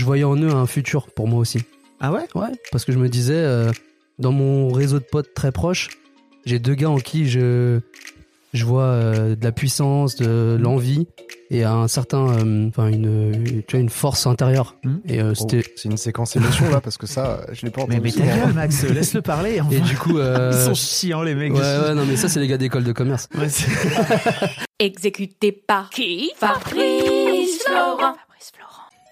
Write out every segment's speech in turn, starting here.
Je voyais en eux un futur pour moi aussi. Ah ouais? Ouais, parce que je me disais, euh, dans mon réseau de potes très proches, j'ai deux gars en qui je, je vois euh, de la puissance, de l'envie et un certain, euh, enfin une, tu vois, une force intérieure. Hmm. Et euh, Oh, c'était. c'est une séquence émotion là parce que ça, je l'ai pas entendu. Mais, mais ta gueule, Max, laisse-le parler. enfin. Et du coup, euh, Ils sont chiants, les mecs. ouais, ouais, non, mais ça, c'est les gars d'école de commerce. Ouais, Exécuté par qui? Fabrice Florent.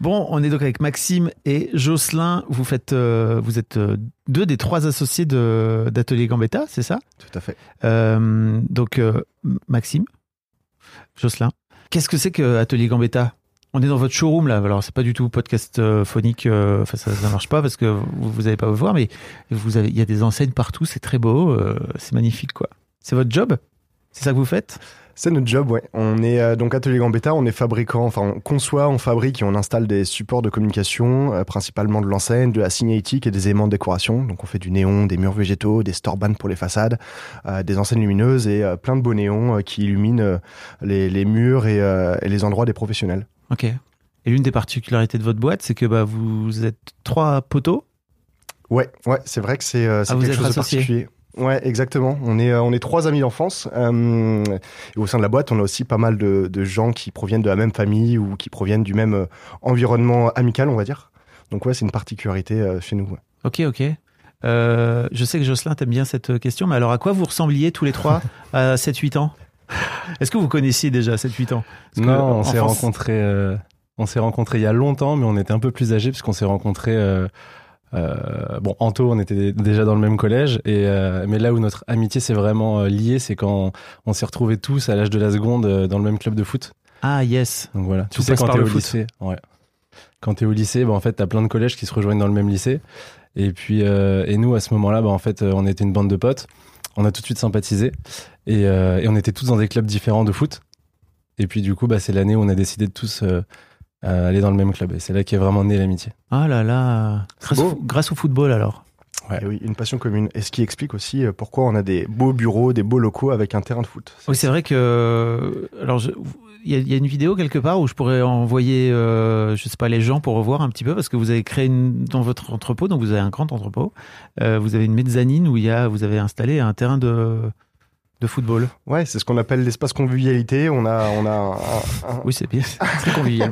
Bon, on est donc avec Maxime et Jocelyn. Vous faites, euh, vous êtes euh, deux des trois associés d'Atelier Gambetta, c'est ça? Tout à fait. euh, donc, euh, Maxime, Jocelyn, qu'est-ce que c'est que Atelier Gambetta? On est dans votre showroom là, alors c'est pas du tout podcast phonique, enfin ça, ça marche pas parce que vous, avez pas à vous voir, mais vous avez, il y a des enseignes partout, c'est très beau, c'est magnifique quoi. C'est votre job? C'est ça que vous faites? C'est notre job, ouais. On est euh, donc Atelier Gambetta, on est fabricant, enfin on conçoit, on fabrique et on installe des supports de communication, euh, principalement de l'enseigne, de la signalétique et des éléments de décoration. Donc on fait du néon, des murs végétaux, des storbands pour les façades, euh, des enseignes lumineuses et plein de beaux néons qui illuminent les, les murs et, et les endroits des professionnels. Ok. Et l'une des particularités de votre boîte, c'est que bah, vous êtes trois poteaux? Ouais, ouais, c'est vrai que c'est Ah, quelque chose de particulier. Ouais, exactement. On est euh, on est trois amis d'enfance. Euh, et au sein de la boîte, on a aussi pas mal de, de gens qui proviennent de la même famille ou qui proviennent du même euh, environnement amical, on va dire. Donc ouais, c'est une particularité euh, chez nous. ouais. Ok, ok. Euh, je sais que Jocelyn t'aime bien cette question, mais alors à quoi vous ressembliez tous les trois à 7-8 ans? Est-ce que vous connaissiez déjà 7-8 ans? Parce que Non, on s'est rencontrés. euh, on s'est rencontrés il y a longtemps, mais on était un peu plus âgés puisqu'on s'est rencontrés. Euh, bon, Anto, on était déjà dans le même collège, et euh, mais là où notre amitié s'est vraiment euh, liée, c'est quand on s'est retrouvés tous à l'âge de la seconde dans le même club de foot. Ah yes. Donc voilà. Tout Tu sais quand t'es au foot. lycée, ouais. Quand t'es au lycée, bah, en fait, t'as plein de collèges qui se rejoignent dans le même lycée. Et puis, et nous, à ce moment-là, bah, en fait, on était une bande de potes. On a tout de suite sympathisé. Et, et on était tous dans des clubs différents de foot. Et puis, du coup, bah, c'est l'année où on a décidé de tous euh, euh, aller dans le même club. Et c'est là qu'est vraiment née l'amitié. Ah là là. Grâce, beau. au, grâce au football alors. Ouais. Et oui, une passion commune. Et ce qui explique aussi euh, pourquoi on a des beaux bureaux, des beaux locaux avec un terrain de foot. Oui, c'est vrai que. Alors, je- il y, a- il y a une vidéo quelque part où je pourrais envoyer, euh, je sais pas, les gens pour revoir un petit peu parce que vous avez créé une, dans votre entrepôt, donc vous avez un grand entrepôt. euh, vous avez une mezzanine où il y a, vous avez installé un terrain de de football. Ouais, c'est ce qu'on appelle l'espace convivialité. On a, on a un, un- Oui, c'est bien, c'est très convivial.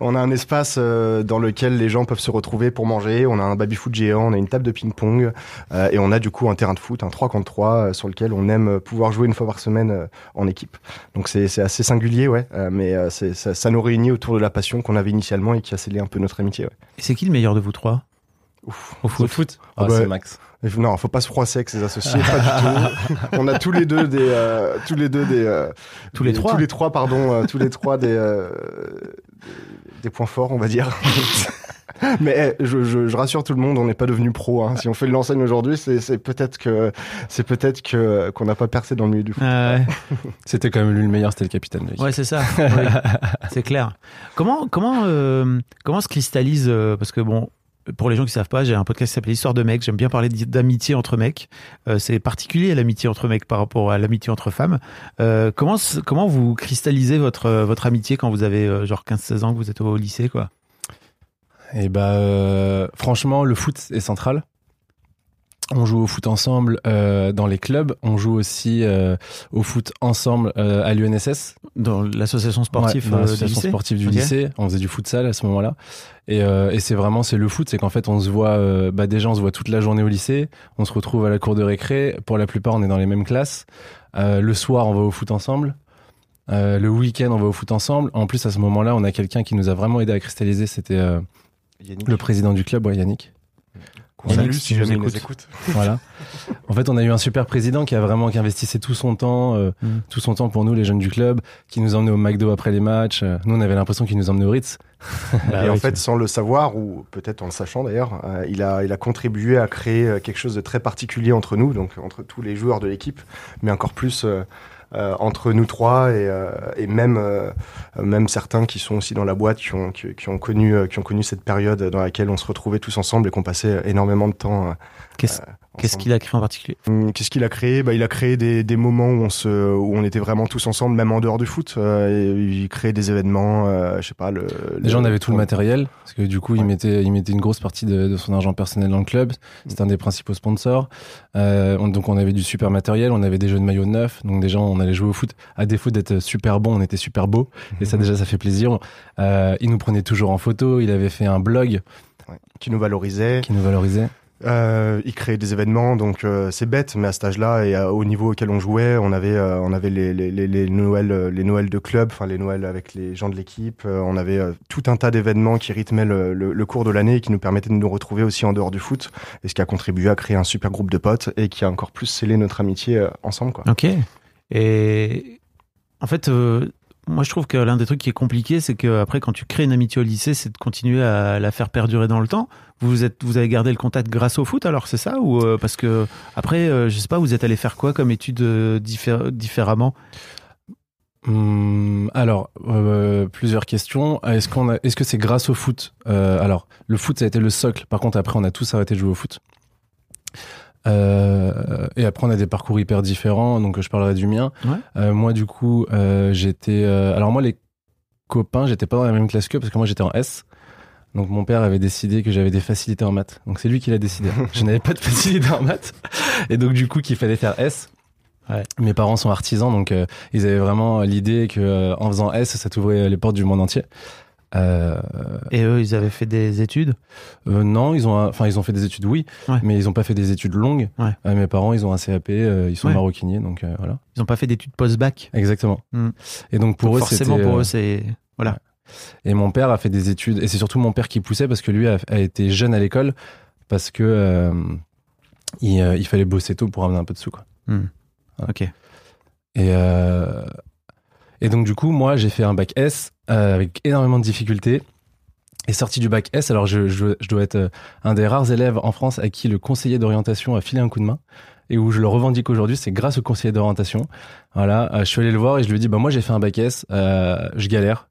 On a un espace euh, dans lequel les gens peuvent se retrouver pour manger. On a un baby-foot géant, on a une table de ping-pong euh, et on a du coup un terrain de foot, un 3 contre 3 euh, sur lequel on aime pouvoir jouer une fois par semaine euh, en équipe. Donc c'est c'est assez singulier, ouais, euh, mais euh, ça, ça nous réunit autour de la passion qu'on avait initialement et qui a scellé un peu notre amitié. Ouais. Et c'est qui le meilleur de vous trois? Ouf. au foot, foot Ah Ah, bah, c'est Max. Non, faut pas se froisser avec ses associés, pas du tout. On a tous les deux des, euh, tous les deux des, euh, Tous les des- trois tous les trois, pardon, euh, tous les trois des, euh, des points forts, on va dire. Mais eh, je, je, je rassure tout le monde, on n'est pas devenu pro. Hein. Si on fait de l'enseigne aujourd'hui, c'est c'est peut-être que c'est peut-être que qu'on n'a pas percé dans le milieu du foot. Ah ouais. C'était quand même lui le meilleur, c'était le capitaine. mec. Ouais, c'est ça. Oui, c'est clair. Comment comment euh, comment se cristallise euh, parce que bon pour les gens qui savent pas, j'ai un podcast qui s'appelle Histoire de mecs. J'aime bien parler d'amitié entre mecs. Euh, c'est particulier l'amitié entre mecs par rapport à l'amitié entre femmes. Euh, comment comment vous cristallisez votre votre amitié quand vous avez euh, genre 15-16 ans que vous êtes au lycée quoi? Et bah, euh, franchement, le foot est central. On joue au foot ensemble euh, dans les clubs. On joue aussi euh, au foot ensemble euh, à l'UNSS. Dans l'association sportive Ouais, euh, du l'association lycée sportive du lycée. On faisait du futsal à ce moment-là. Et, euh, et c'est vraiment, c'est le foot. C'est qu'en fait, on se voit, euh, bah déjà, on se voit toute la journée au lycée. On se retrouve à la cour de récré. Pour la plupart, on est dans les mêmes classes. Euh, le soir, on va au foot ensemble. Euh, le week-end, on va au foot ensemble. En plus, à ce moment-là, on a quelqu'un qui nous a vraiment aidé à cristalliser. C'était euh, le président du club, ouais, Yannick. Qu'on salue si jamais il nous écoute. Voilà. En fait, on a eu un super président qui a vraiment qui investissait tout son temps, euh, Mm. tout son temps pour nous, les jeunes du club, qui nous emmenait au McDo après les matchs. Euh, Nous, on avait l'impression qu'il nous emmenait au Ritz. Bah et en fait, sans le savoir, ou peut-être en le sachant d'ailleurs, euh, il, a, il a contribué à créer euh, quelque chose de très particulier entre nous, donc entre tous les joueurs de l'équipe, mais encore plus euh, euh, entre nous trois et, euh, et même, euh, même certains qui sont aussi dans la boîte, qui ont, qui, qui ont, connu, euh, qui ont connu cette période dans laquelle on se retrouvait tous ensemble et qu'on passait énormément de temps. euh, Qu'est-ce qu'est-ce qu'il a créé en particulier? Hum, Qu'est-ce qu'il a créé? Bah, Il a créé des, des moments où on, se, où on était vraiment tous ensemble, même en dehors du foot. Euh, il créait des événements, euh, je sais pas. Le, Déjà, on avait tout le matériel, parce que du coup, il, mettait, il mettait une grosse partie de, de son argent personnel dans le club. C'était un des principaux sponsors. Euh, on- donc, on avait du super matériel, on avait des jeux de maillots neufs. Donc, déjà, on allait jouer au foot. À défaut d'être super bon, on était super beau. Et ça, déjà, ça fait plaisir. Euh, il nous prenait toujours en photo. Il avait fait un blog Ouais. Qui nous valorisait. qui nous valorisait. Euh, il créait des événements, donc euh, c'est bête, mais à cet âge-là et euh, au niveau auquel on jouait, on avait, on avait les, les, les, les Noëls, les Noëls de club, enfin les Noëls avec les gens de l'équipe. on avait tout un tas d'événements qui rythmaient le, cours de l'année et qui nous permettaient de nous retrouver aussi en dehors du foot, et ce qui a contribué à créer un super groupe de potes et qui a encore plus scellé notre amitié ensemble. Ok. Et en fait, moi je trouve que l'un des trucs qui est compliqué, c'est que après quand tu crées une amitié au lycée, c'est de continuer à la faire perdurer dans le temps. Vous êtes, vous avez gardé le contact grâce au foot, alors c'est ça? Ou euh, parce que après, euh, je sais pas, vous êtes allé faire quoi comme études euh, diffé- différemment? Hum, alors, euh, plusieurs questions. Est-ce qu'on est-ce que c'est grâce au foot? Alors, le foot, ça a été le socle. Par contre, après, on a tous arrêté de jouer au foot. Euh, et après, on a des parcours hyper différents. Donc, je parlerai du mien. Ouais. Euh, moi, du coup, euh, j'étais. euh, alors, moi, les copains, j'étais pas dans la même classe qu'eux parce que moi, j'étais en S. Donc, mon père avait décidé que j'avais des facilités en maths. Donc, c'est lui qui l'a décidé. je n'avais pas de facilité en maths. Et donc, du coup, qu'il fallait faire S. Ouais. Mes parents sont artisans, donc euh, ils avaient vraiment l'idée que euh, en faisant S, ça t'ouvrait les portes du monde entier. Euh, Et eux, ils avaient fait des études? Euh, non, ils ont, enfin ils ont fait des études, oui, Ouais. mais ils ont pas fait des études longues. Ouais. Euh, mes parents, ils ont un CAP, ils sont Ouais. maroquiniers, donc voilà. Ils n'ont pas fait d'études post-bac? Exactement. Hmm. Et donc pour Donc eux, Forcément, pour eux, c'est. Voilà. Et mon père a fait des études, et c'est surtout mon père qui poussait parce que lui a, a été jeune à l'école parce que il, il fallait bosser tôt pour amener un peu de sous, quoi. Hmm. Ok. Et, et donc, du coup, moi, j'ai fait un bac S euh, avec énormément de difficultés. Et sorti du bac S, alors je, je, je dois être euh, un des rares élèves en France à qui le conseiller d'orientation a filé un coup de main. Et où je le revendique aujourd'hui, c'est grâce au conseiller d'orientation. Voilà, euh, je suis allé le voir et je lui ai dit, bah, moi, j'ai fait un bac S, euh, je galère.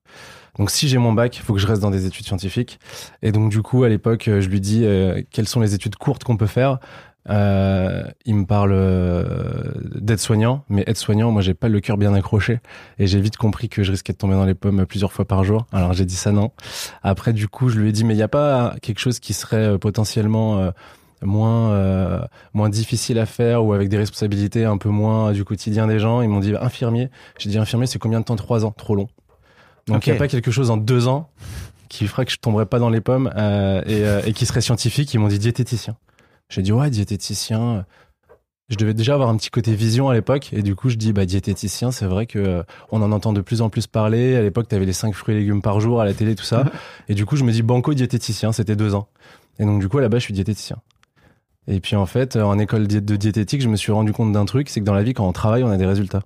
Donc, si j'ai mon bac, il faut que je reste dans des études scientifiques. Et donc, du coup, à l'époque, euh, je lui dis euh, quelles sont les études courtes qu'on peut faire. Euh, il me parle euh, d'aide-soignant, mais aide-soignant, moi j'ai pas le cœur bien accroché et j'ai vite compris que je risquais de tomber dans les pommes plusieurs fois par jour. Alors j'ai dit ça non. Après du coup je lui ai dit mais il y a pas quelque chose qui serait euh, potentiellement euh, moins euh, moins difficile à faire ou avec des responsabilités un peu moins du quotidien des gens? Ils m'ont dit infirmier. J'ai dit infirmier, c'est combien de temps? Trois ans, trop long. Donc il n'y a pas quelque chose en deux ans qui ferait que je tomberais pas dans les pommes euh, et, euh, et qui serait scientifique. Ils m'ont dit diététicien. J'ai dit ouais diététicien. Je devais déjà avoir un petit côté vision à l'époque. Et du coup je dis bah diététicien c'est vrai que euh, on en entend de plus en plus parler. À l'époque tu avais les 5 fruits et légumes par jour à la télé tout ça. Et du coup je me dis banco diététicien c'était deux ans. Et donc du coup là-bas je suis diététicien. Et puis en fait en école de diététique je me suis rendu compte d'un truc c'est que dans la vie quand on travaille on a des résultats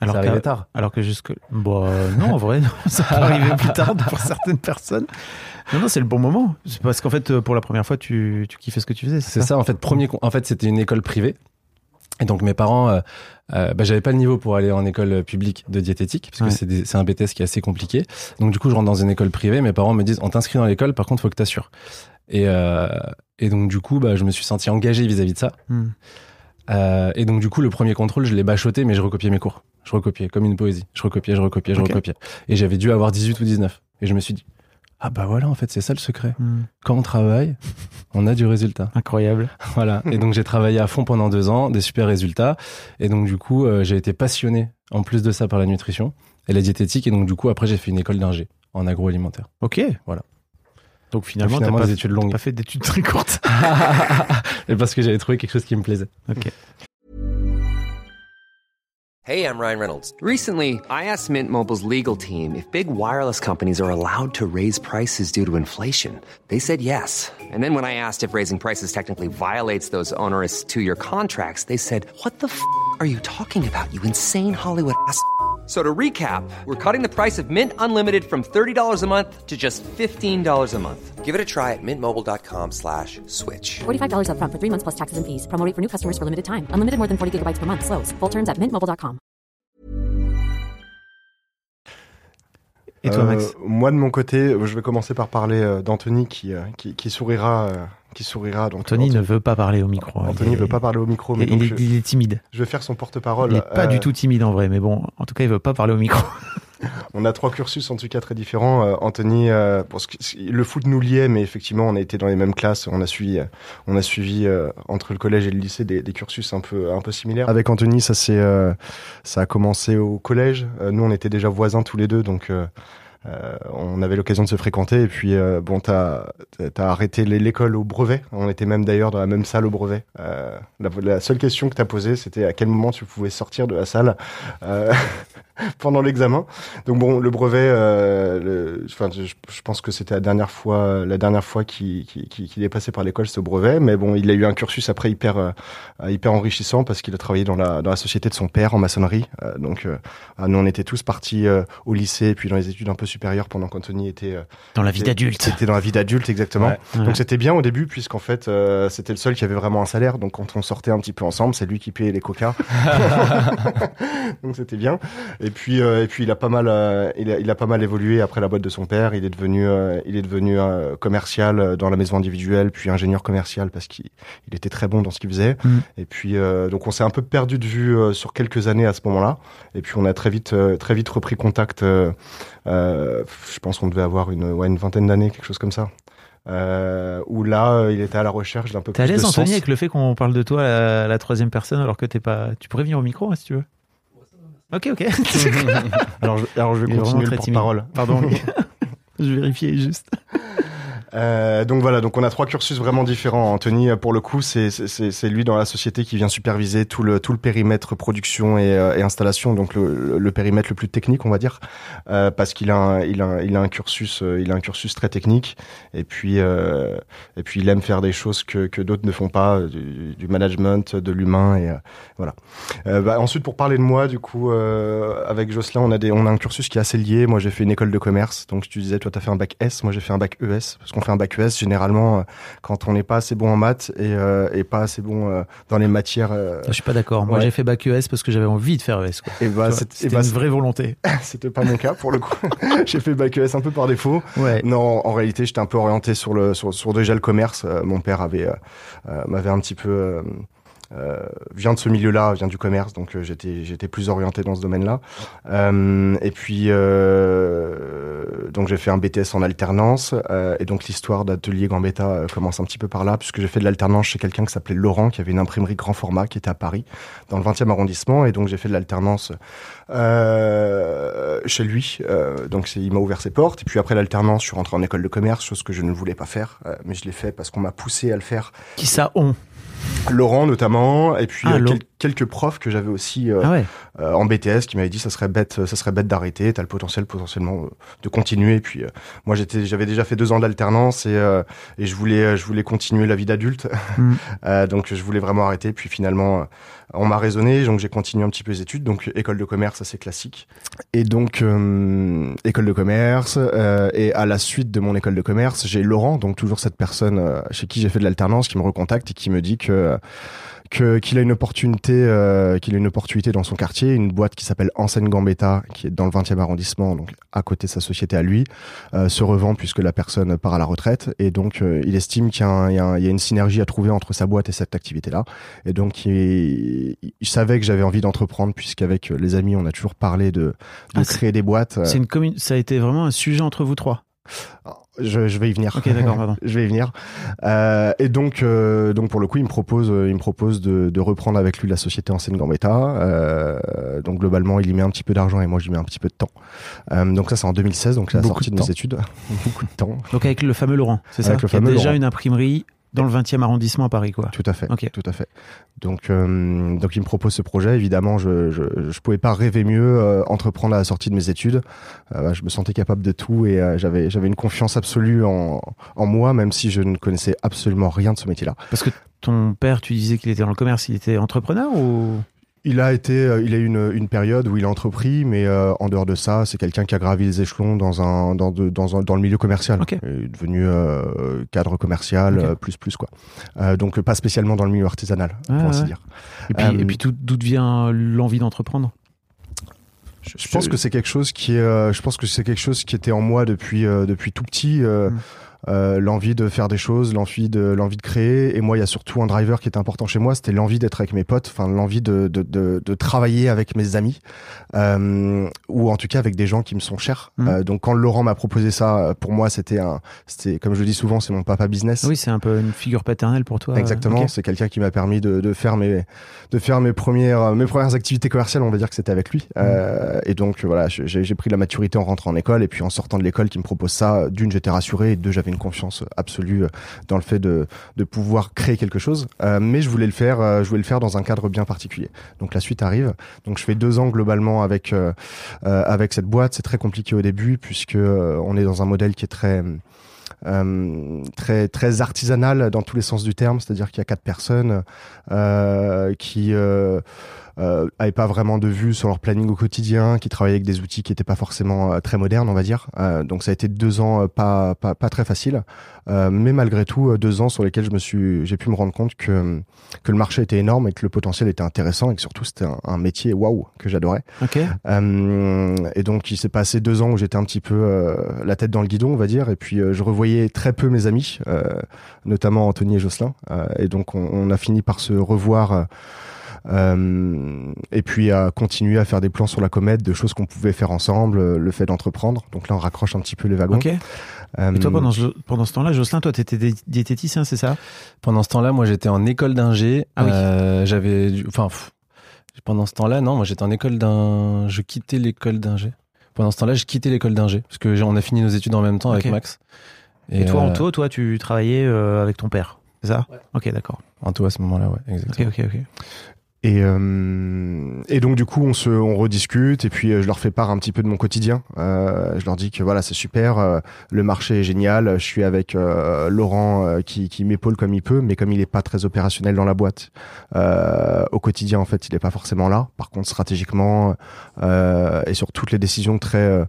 Alors ça tard alors que jusque. Bah, euh, non, en vrai, non, ça peut arriver plus tard pour certaines personnes. Non, non, c'est le bon moment. C'est parce qu'en fait, euh, pour la première fois, tu, tu kiffais ce que tu faisais. C'est ça en fait. Premier, en fait, c'était une école privée. Et donc mes parents, euh, euh, bah, j'avais pas le niveau pour aller en école publique de diététique parce que Ouais. c'est des- c'est un BTS qui est assez compliqué. Donc du coup, je rentre dans une école privée. Mes parents me disent, on t'inscrit dans l'école, par contre, faut que t'assures. Et euh, et donc du coup, bah, je me suis senti engagé vis-à-vis de ça. Hmm. Euh, et donc du coup, le premier contrôle, je l'ai bachoté, mais je recopiais mes cours. Je recopiais comme une poésie. Je recopiais, je recopiais, je recopiais. Et j'avais dû avoir 18 ou 19. Et je me suis dit, ah bah voilà, en fait, c'est ça le secret. Hmm. Quand on travaille, on a du résultat. Incroyable. Voilà. Et donc j'ai travaillé à fond pendant deux ans, des super résultats. Et donc du coup, euh, j'ai été passionné en plus de ça par la nutrition et la diététique. Et donc du coup, après, j'ai fait une école d'ingé en agroalimentaire. Ok. Voilà. Donc finalement, Finalement, t'as pas, des études t'as longues. pas fait d'études très courtes. et parce que j'avais trouvé quelque chose qui me plaisait. Ok. Hey, I'm Ryan Reynolds. Recently, I asked Mint Mobile's legal team if big wireless companies are allowed to raise prices due to inflation. They said yes. And then when I asked if raising prices technically violates those onerous two year contracts, they said, What the f are you talking about, you insane Hollywood ass? F- So to recap, we're cutting the price of Mint Unlimited from $30 a month to just $15 a month. Give it a try at mintmobile.com slash switch. $45 upfront for three months plus taxes and fees. Promo for new customers for limited time. Unlimited more than 40 gigabytes per month. Slows. Full terms at mintmobile.com. Et toi, Euh, Max Moi, de mon côté, je vais commencer par parler euh, d'Anthony qui, euh, qui, qui sourira. Euh, qui sourira donc, Anthony ne veut pas parler au micro. Anthony Il ne veut pas parler au micro, mais il, donc est, je, il est timide. je vais faire son porte-parole. Il est pas Euh, du tout timide en vrai, mais bon, en tout cas, il veut pas parler au micro. On a trois cursus en tout cas très différents. Euh, Anthony, euh, qui- le foot nous liait, mais effectivement, on a été dans les mêmes classes. On a suivi, euh, on a suivi euh, entre le collège et le lycée des, des cursus un peu, un peu similaires. Avec Anthony, ça c'est, euh, ça a commencé au collège. Euh, nous, on était déjà voisins tous les deux, donc. Euh, on avait l'occasion de se fréquenter et puis euh, bon t'as t'as arrêté l'é- l'école au brevet on était même d'ailleurs dans la même salle au brevet euh, la, seule question que t'as posée c'était à quel moment tu pouvais sortir de la salle pendant l'examen donc bon, le brevet, enfin, je, pense que c'était la dernière fois, la dernière fois qu'il est passé par l'école, c'est au brevet. Mais bon, il a eu un cursus après hyper, hyper enrichissant parce qu'il a travaillé dans la, dans la société de son père en maçonnerie. Donc, ah, nous, on était tous partis au lycée et puis dans les études un peu supérieures pendant qu'Anthony était, euh, Dans la vie était- d'adulte. C'était dans la vie d'adulte, exactement. Ouais. Ouais. Donc c'était bien au début puisqu'en fait euh, c'était le seul qui avait vraiment un salaire. Donc quand on sortait un petit peu ensemble, c'est lui qui payait les coca. Donc c'était bien. Et puis euh, et puis il a pas mal euh, il, a, il a pas mal évolué après la boîte de son père. Il est devenu il est devenu commercial dans la maison individuelle, puis ingénieur commercial parce qu'il il était très bon dans ce qu'il faisait. Mm. Et puis donc on s'est un peu perdu de vue sur quelques années à ce moment-là. Et puis on a très vite très vite repris contact. euh, je pense qu'on devait avoir une ouais, une vingtaine d'années, quelque chose comme ça. Euh, où là, euh, il était à la recherche d'un peu T'es à plus de l'aise, Anthony, sens. avec le fait qu'on parle de toi à la, la troisième personne alors que t'es pas. Tu pourrais venir au micro hein, si tu veux. Ok, ok. Alors, je, alors je vais Il continuer le porte-parole. Pardon. je vérifiais juste. Euh, donc voilà, donc on a trois cursus vraiment différents. Anthony, pour le coup, c'est c'est- lui dans la société qui vient superviser tout le tout le périmètre production et, euh, et installation, donc le, le- périmètre le plus technique, on va dire, euh, parce qu'il a un, il a il a un cursus euh, il a un cursus très technique et puis euh, et puis il aime faire des choses que que d'autres ne font pas, du, du management, de l'humain et voilà. Bah, ensuite, pour parler de moi, du coup, avec Jocelyn, on a des on a un cursus qui est assez lié. Moi, j'ai fait une école de commerce, donc tu disais, toi, t'as fait un bac S, moi j'ai fait un bac ES, parce qu'on fait un bac ES généralement euh, quand on n'est pas assez bon en maths et, euh, et pas assez bon euh, dans les matières. euh, Je suis pas d'accord. Moi, Ouais. j'ai fait bac ES parce que j'avais envie de faire ES. Quoi. et bah, C'était bah, une vraie volonté. c'était pas mon cas pour le coup. j'ai fait bac ES un peu par défaut. Ouais. Non, en réalité, j'étais un peu orienté sur le sur, sur déjà le commerce. Mon père avait m'avait un petit peu euh, vient de ce milieu-là, vient du commerce, donc euh, j'étais j'étais plus orienté dans ce domaine-là. Euh, et puis euh, donc j'ai fait un BTS en alternance et donc l'histoire d'Atelier Gambetta commence un petit peu par là puisque j'ai fait de l'alternance chez quelqu'un qui s'appelait Laurent qui avait une imprimerie grand format qui était à Paris dans le 20e arrondissement et donc j'ai fait de l'alternance chez lui. Donc il m'a ouvert ses portes et puis après l'alternance je suis rentré en école de commerce, chose que je ne voulais pas faire, mais je l'ai fait parce qu'on m'a poussé à le faire. Qui ça on? Laurent notamment et puis Ah, euh, quel- quelques profs que j'avais aussi euh, Ah ouais. euh, en BTS qui m'avait dit ça serait bête ça serait bête d'arrêter t'as le potentiel potentiellement euh, de continuer. Et puis moi j'étais j'avais déjà fait deux ans d'alternance et et je voulais je voulais continuer la vie d'adulte. Mm. Donc je voulais vraiment arrêter. Puis finalement on m'a raisonné donc j'ai continué un petit peu les études. Donc école de commerce assez classique. Et donc école de commerce et à la suite de mon école de commerce j'ai Laurent donc toujours cette personne chez qui j'ai fait de l'alternance qui me recontacte et qui me dit que que qu'il a une opportunité euh, qu'il a une opportunité dans son quartier une boîte qui s'appelle Enseigne Gambetta qui est dans le 20e arrondissement donc à côté de sa société à lui euh, se revend puisque la personne part à la retraite et donc euh, il estime qu'il y a, y y une synergie à trouver entre sa boîte et cette activité là et donc il, il savait que j'avais envie d'entreprendre puisqu'avec les amis on a toujours parlé de, de Ah, créer des boîtes C'est une commune. Ça a été vraiment un sujet entre vous trois? Je, je vais y venir. Ok, d'accord, pardon. je vais y venir. Euh, et donc, euh, donc pour le coup, il me propose, euh, il me propose de, de reprendre avec lui la société Enseigne Gambetta. Euh, donc globalement, il y met un petit peu d'argent et moi, j'y mets un petit peu de temps. Euh, donc ça, c'est en 2016, donc c'est la Beaucoup sortie de de, mes études. Beaucoup de temps. Donc avec le fameux Laurent, c'est ça Avec le Qui a fameux déjà Laurent. une imprimerie dans le 20e arrondissement à Paris, quoi. Tout à fait. Ok. Tout à fait. Donc, euh, donc il me propose ce projet. Évidemment, je, je, je pouvais pas rêver mieux, euh, entreprendre à la sortie de mes études. Euh, je me sentais capable de tout et j'avais, j'avais une confiance absolue en, en moi, même si je ne connaissais absolument rien de ce métier-là. Parce que ton père, tu disais qu'il était dans le commerce, il était entrepreneur ou? Il a été, euh, il a eu une, une période où il a entrepris, mais euh, en dehors de ça, c'est quelqu'un qui a gravi les échelons dans un, dans, de- dans, un, dans le milieu commercial. Ok. Il est devenu euh, cadre commercial, euh, plus plus quoi. Euh, donc pas spécialement dans le milieu artisanal, Ah, pour ainsi ouais. dire. Et puis, Euh, et puis tout- d'où vient l'envie d'entreprendre? Je, je pense que c'est quelque chose qui euh, je pense que c'est quelque chose qui était en moi depuis euh, depuis tout petit. euh, Mm. Euh, l'envie de faire des choses, l'envie de l'envie de créer. Et moi, il y a surtout un driver qui est important chez moi, c'était l'envie d'être avec mes potes, enfin l'envie de, de, de, de travailler avec mes amis, euh, ou en tout cas avec des gens qui me sont chers. Mm. Euh, donc quand Laurent m'a proposé ça, euh, pour moi, c'était un, c'était comme je le dis souvent, c'est mon papa business. Oui, c'est un peu une figure paternelle pour toi. Exactement, Ok. c'est quelqu'un qui m'a permis de, de faire mes de faire mes premières mes premières activités commerciales, on va dire que c'était avec lui. Euh, et donc voilà, j'ai pris la maturité en rentrant en école et puis en sortant de l'école qui me propose ça, d'une j'étais rassuré et deux j'avais une confiance absolue euh, dans le fait de de pouvoir créer quelque chose. Euh, mais je voulais le faire, euh, je voulais le faire dans un cadre bien particulier. Donc la suite arrive. Donc je fais deux ans globalement avec avec cette boîte. C'est très compliqué au début puisque on est dans un modèle qui est très très très artisanal dans tous les sens du terme, c'est-à-dire qu'il y a quatre personnes qui euh, avaient pas vraiment de vue sur leur planning au quotidien, qui travaillaient avec des outils qui étaient pas forcément euh, très modernes, on va dire. Euh, donc ça a été deux ans euh, pas pas, pas très faciles, euh, mais malgré tout euh, deux ans sur lesquels je me suis j'ai pu me rendre compte que que le marché était énorme et que le potentiel était intéressant et que surtout c'était un, un métier waouh que j'adorais. Ok. Euh, et donc il s'est passé deux ans où j'étais un petit peu euh, la tête dans le guidon, on va dire, et puis euh, je revoyais très peu mes amis, euh, notamment Anthony et Jocelyn. Euh, et donc on, on a fini par se revoir. Euh, et puis à continuer à faire des plans sur la comète, de choses qu'on pouvait faire ensemble, euh, le fait d'entreprendre. Donc là, on raccroche un petit peu les wagons. Ok. Euh, Et toi, pendant ce, pendant ce temps-là, Jocelyn, toi, t'étais dé- diététicien, c'est ça? Pendant ce temps-là, moi, j'étais en école d'ingé. Ah oui. Euh, j'avais, du- enfin, pendant ce temps-là, non, moi, j'étais en école d'un, je quittais l'école d'ingé. Pendant ce temps-là, je quittais l'école d'ingé parce que on a fini nos études en même temps Ok. avec Max. Et, toi, euh, Anto, toi, tu travaillais euh, avec ton père, c'est ça? Ok, d'accord. Anto à ce moment-là, ouais, Ok, exactement. ok, ok. Et, euh, et donc du coup on se on rediscute et puis euh, je leur fais part un petit peu de mon quotidien. Euh, je leur dis que voilà c'est super, euh, le marché est génial. Je suis avec euh, Laurent euh, qui, qui m'épaule comme il peut, mais comme il est pas très opérationnel dans la boîte au quotidien en fait il est pas forcément là. Par contre stratégiquement et sur toutes les décisions très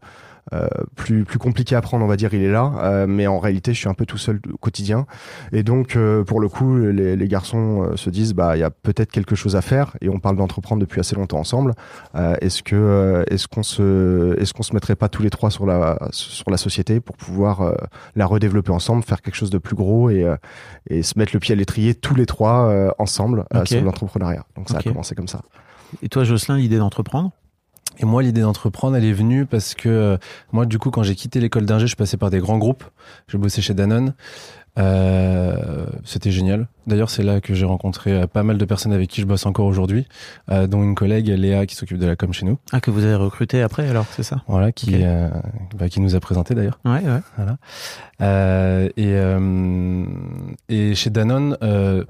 euh, plus plus compliqué à prendre, on va dire, il est là. Euh, mais en réalité, je suis un peu tout seul au quotidien. Et donc, euh, pour le coup, les, les garçons euh, se disent, bah, il y a peut-être quelque chose à faire. Et on parle d'entreprendre depuis assez longtemps ensemble. Euh, est-ce que euh, est-ce qu'on se est-ce qu'on se mettrait pas tous les trois sur la sur la société pour pouvoir euh, la redévelopper ensemble, faire quelque chose de plus gros et euh, et se mettre le pied à l'étrier tous les trois euh, ensemble euh, Ok. sur l'entrepreneuriat. Donc ça a commencé comme ça. Et toi, Jocelyn, l'idée d'entreprendre? Et moi, l'idée d'entreprendre, elle est venue parce que euh, moi, du coup, quand j'ai quitté l'école d'ingé, je suis passé par des grands groupes. J'ai bossé chez Danone. Euh, C'était génial. D'ailleurs, c'est là que j'ai rencontré euh, pas mal de personnes avec qui je bosse encore aujourd'hui, euh, dont une collègue, Léa, qui s'occupe de la com chez nous. Ah, que vous avez recruté après, alors, c'est ça? Voilà, qui, euh, bah, qui nous a présenté d'ailleurs. Ouais, ouais. Voilà. Euh, et, euh, et chez Danone, euh,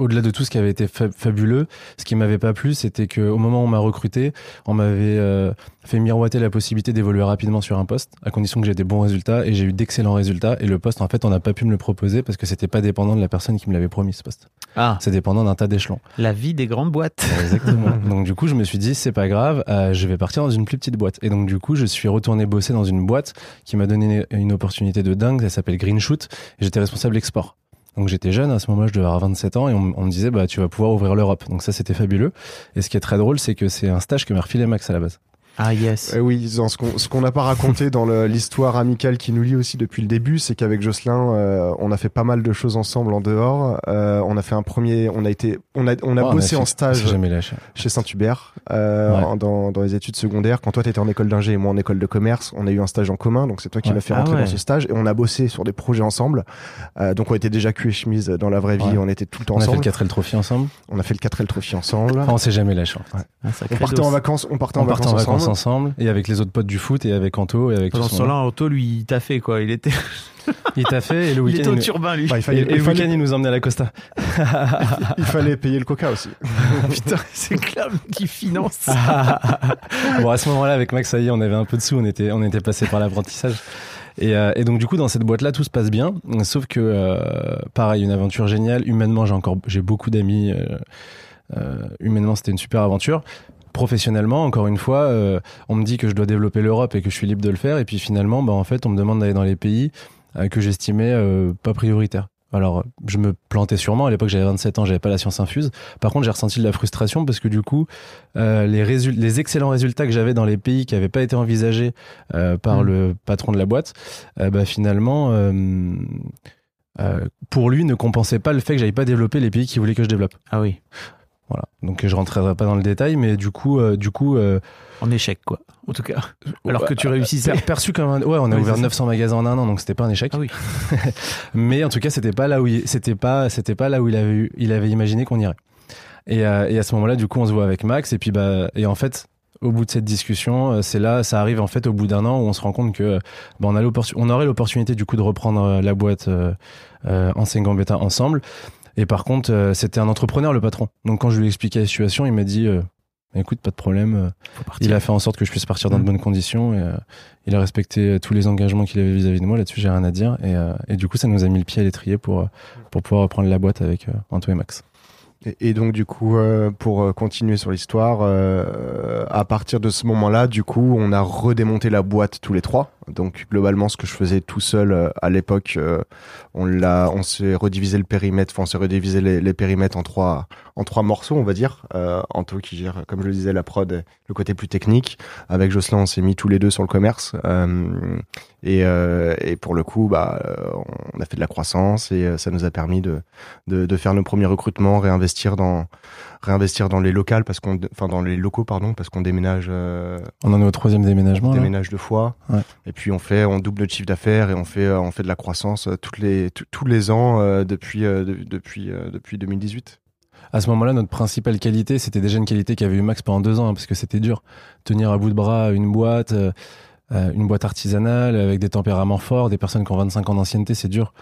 au-delà de tout ce qui avait été fa- fabuleux, ce qui m'avait pas plu, c'était qu'au moment où on m'a recruté, on m'avait euh, fait miroiter la possibilité d'évoluer rapidement sur un poste, à condition que j'ai des bons résultats, et j'ai eu d'excellents résultats. Et le poste, en fait, on n'a pas pu me le proposer parce que c'était pas dépendant de la personne qui me l'avait promis ce poste. Ah, C'est dépendant d'un tas d'échelons. la vie des grandes boîtes. Exactement. donc du coup, je me suis dit, c'est pas grave, euh, je vais partir dans une plus petite boîte. Et donc du coup, je suis retourné bosser dans une boîte qui m'a donné une, une opportunité de dingue. Elle s'appelle Green Shoot. Et j'étais responsable export. Donc j'étais jeune à ce moment-là, je devais avoir 27 ans et on, me disait bah tu vas pouvoir ouvrir l'Europe. Donc ça c'était fabuleux. Et ce qui est très drôle, c'est que c'est un stage que m'a refilé Max à la base. Ah, yes. Euh, oui, dans ce qu'on n'a pas raconté dans l'histoire amicale qui nous lie aussi depuis le début, c'est qu'avec Jocelyn, euh, on a fait pas mal de choses ensemble en dehors. Euh, on a fait un premier, on a été, on a on a Oh, bossé fait- en on stage chez Saint-Hubert euh, Ouais. en- dans, dans les études secondaires. Quand toi t'étais en école d'ingé et moi en école de commerce, on a eu un stage en commun. Donc c'est toi qui Ouais. m'as fait Ah rentrer ouais. dans ce stage et on a bossé sur des projets ensemble. Euh, donc on était déjà cul et chemise dans la vraie vie. Ouais. On était tout le temps On a fait ensemble. le 4L Trophy ensemble. On a fait le 4L Trophy ensemble. Enfin, on s'est jamais lâché. Ah, on partait dos. en vacances. On partait On en partait vacances en vacances ensemble. Ensemble et avec les autres potes du foot et avec Anto et avec Pendant tout ce temps-là, Otto, lui, il t'a fait, quoi. Il était, Il t'a fait et le il était week-end au il turbin, lui. Bah, il et- fallait, et le week-end, il nous emmenait à la Costa. il fallait payer le coca aussi. Putain, c'est clair qui finance. bon, à ce moment-là, avec Max, ça y est, on avait un peu de sous, on était, on était passé par l'apprentissage. Et, euh, et donc, du coup, dans cette boîte-là, tout se passe bien. Sauf que, euh, pareil, une aventure géniale. Humainement, j'ai encore, j'ai beaucoup d'amis. euh, euh, humainement, c'était une super aventure. Professionnellement, encore une fois, euh, on me dit que je dois développer l'Europe et que je suis libre de le faire. Et puis finalement, bah, en fait, on me demande d'aller dans les pays euh, que j'estimais euh, pas prioritaires. Alors, je me plantais sûrement. À l'époque, j'avais 27 ans, j'avais pas la science infuse. Par contre, j'ai ressenti de la frustration parce que du coup, les, les excellents résultats que j'avais dans les pays qui n'avaient pas été envisagés par Mm. le patron de la boîte, bah, finalement, pour lui, ne compensait pas le fait que j'avais pas développé les pays qu'il voulait que je développe. Ah oui. Voilà. Donc, je rentrerai pas dans le détail, mais du coup, euh, du coup, euh, En échec, quoi. En tout cas. Alors que tu euh, réussissais. per- perçu comme un, ouais, on a Oui, ouvert c'est ça. 900 magasins en un an, donc c'était pas un échec. Ah oui. Mais en tout cas, c'était pas là où il, c'était pas, c'était pas là où il avait eu, il avait imaginé qu'on irait. Et, euh, et à ce moment-là, du coup, on se voit avec Max, et puis bah, et en fait, au bout de cette discussion, euh, c'est là, ça arrive en fait au bout d'un an où on se rend compte que bah, on a on aurait l'opportunité du coup de reprendre euh, la boîte euh, euh, Enseigne Gambetta ensemble. Et par contre, euh, c'était un entrepreneur le patron. Donc quand je lui ai expliqué la situation, il m'a dit. euh, Écoute, pas de problème. euh. Il a fait en sorte que je puisse partir dans de Mm. bonnes conditions. Et, euh, il a respecté tous les engagements qu'il avait vis-à-vis de moi. Là-dessus, j'ai rien à dire. Et, euh, et du coup, ça nous a mis le pied à l'étrier pour, euh, pour pouvoir reprendre la boîte avec euh, Anto et Max. Et, donc du coup, euh, pour euh, continuer sur l'histoire, euh, à partir de ce moment-là, du coup, on a redémonté la boîte tous les trois. Donc globalement, ce que je faisais tout seul euh, à l'époque, euh, on l'a, on s'est redivisé le périmètre, enfin on s'est redivisé les, les périmètres en trois, en trois morceaux, on va dire. Euh, Anto qui gère, comme je le disais, la prod, le côté plus technique. Avec Jocelyn, on s'est mis tous les deux sur le commerce. Euh, et, euh, et pour le coup, bah, euh, on a fait de la croissance et ça nous a permis de, de, de faire nos premiers recrutements, réinvestir dans réinvestir dans les locales parce qu'on enfin dans les locaux pardon parce qu'on déménage euh, On en est au troisième déménagement. on là. déménage deux fois Ouais. et puis on fait on double notre chiffre d'affaires et on fait euh, on fait de la croissance euh, toutes les tous- les ans euh, depuis euh, de- depuis depuis 2018 À ce moment-là, notre principale qualité, c'était déjà une qualité qu'avait eu Max pendant deux ans, hein, parce que c'était dur. Tenir à bout de bras une boîte, une boîte artisanale, avec des tempéraments forts, des personnes qui ont 25 ans d'ancienneté, c'est dur.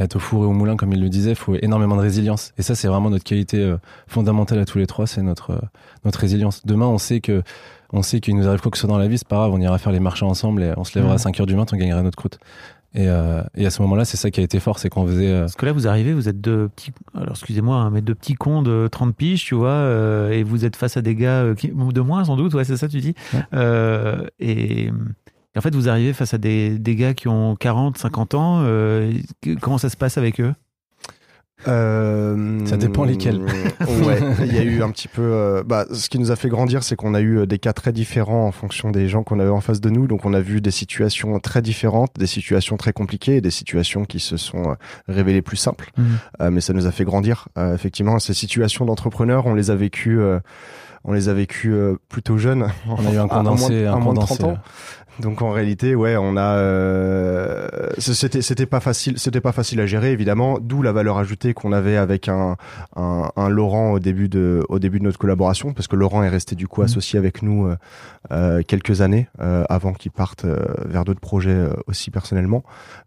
À être au four et au moulin, comme il le disait, il faut énormément de résilience. Et ça, c'est vraiment notre qualité euh, fondamentale à tous les trois, c'est notre, euh, notre résilience. Demain, on sait que on sait qu'il nous arrive quoi que ce soit dans la vie, c'est pas grave, on ira faire les marchés ensemble et on se lèvera à 5 heures du matin, on gagnera notre croûte. Et, euh, et à ce moment-là, c'est ça qui a été fort, c'est qu'on faisait... euh, Parce que là, vous arrivez, vous êtes deux petits, alors excusez-moi, hein, mais deux petits cons de 30 piges, tu vois, euh, et vous êtes face à des gars qui, de moins, sans doute, ouais, c'est ça, tu dis. Ouais. Et En fait, vous arrivez face à des, des gars qui ont 40, 50 ans. euh, comment ça se passe avec eux? Euh, Ça dépend lesquels. ouais, il y a eu un petit peu. euh, bah, ce qui nous a fait grandir, c'est qu'on a eu des cas très différents en fonction des gens qu'on avait en face de nous. Donc, on a vu des situations très différentes, des situations très compliquées, et des situations qui se sont révélées plus simples. Euh, mais ça nous a fait grandir. Euh, effectivement, ces situations d'entrepreneurs, on les a vécues. euh, on les a vécues euh, plutôt jeunes. On a eu un À- à moins de- condensé, à un moins de condensé. 30 ans. Donc en réalité, ouais, on a, euh, c'était, c'était pas facile, c'était pas facile à gérer évidemment. D'où la valeur ajoutée qu'on avait avec un, un, un Laurent au début de, au début de notre collaboration, parce que Laurent est resté du coup Mhm. associé avec nous euh, euh, quelques années euh, avant qu'il parte vers d'autres projets aussi personnellement.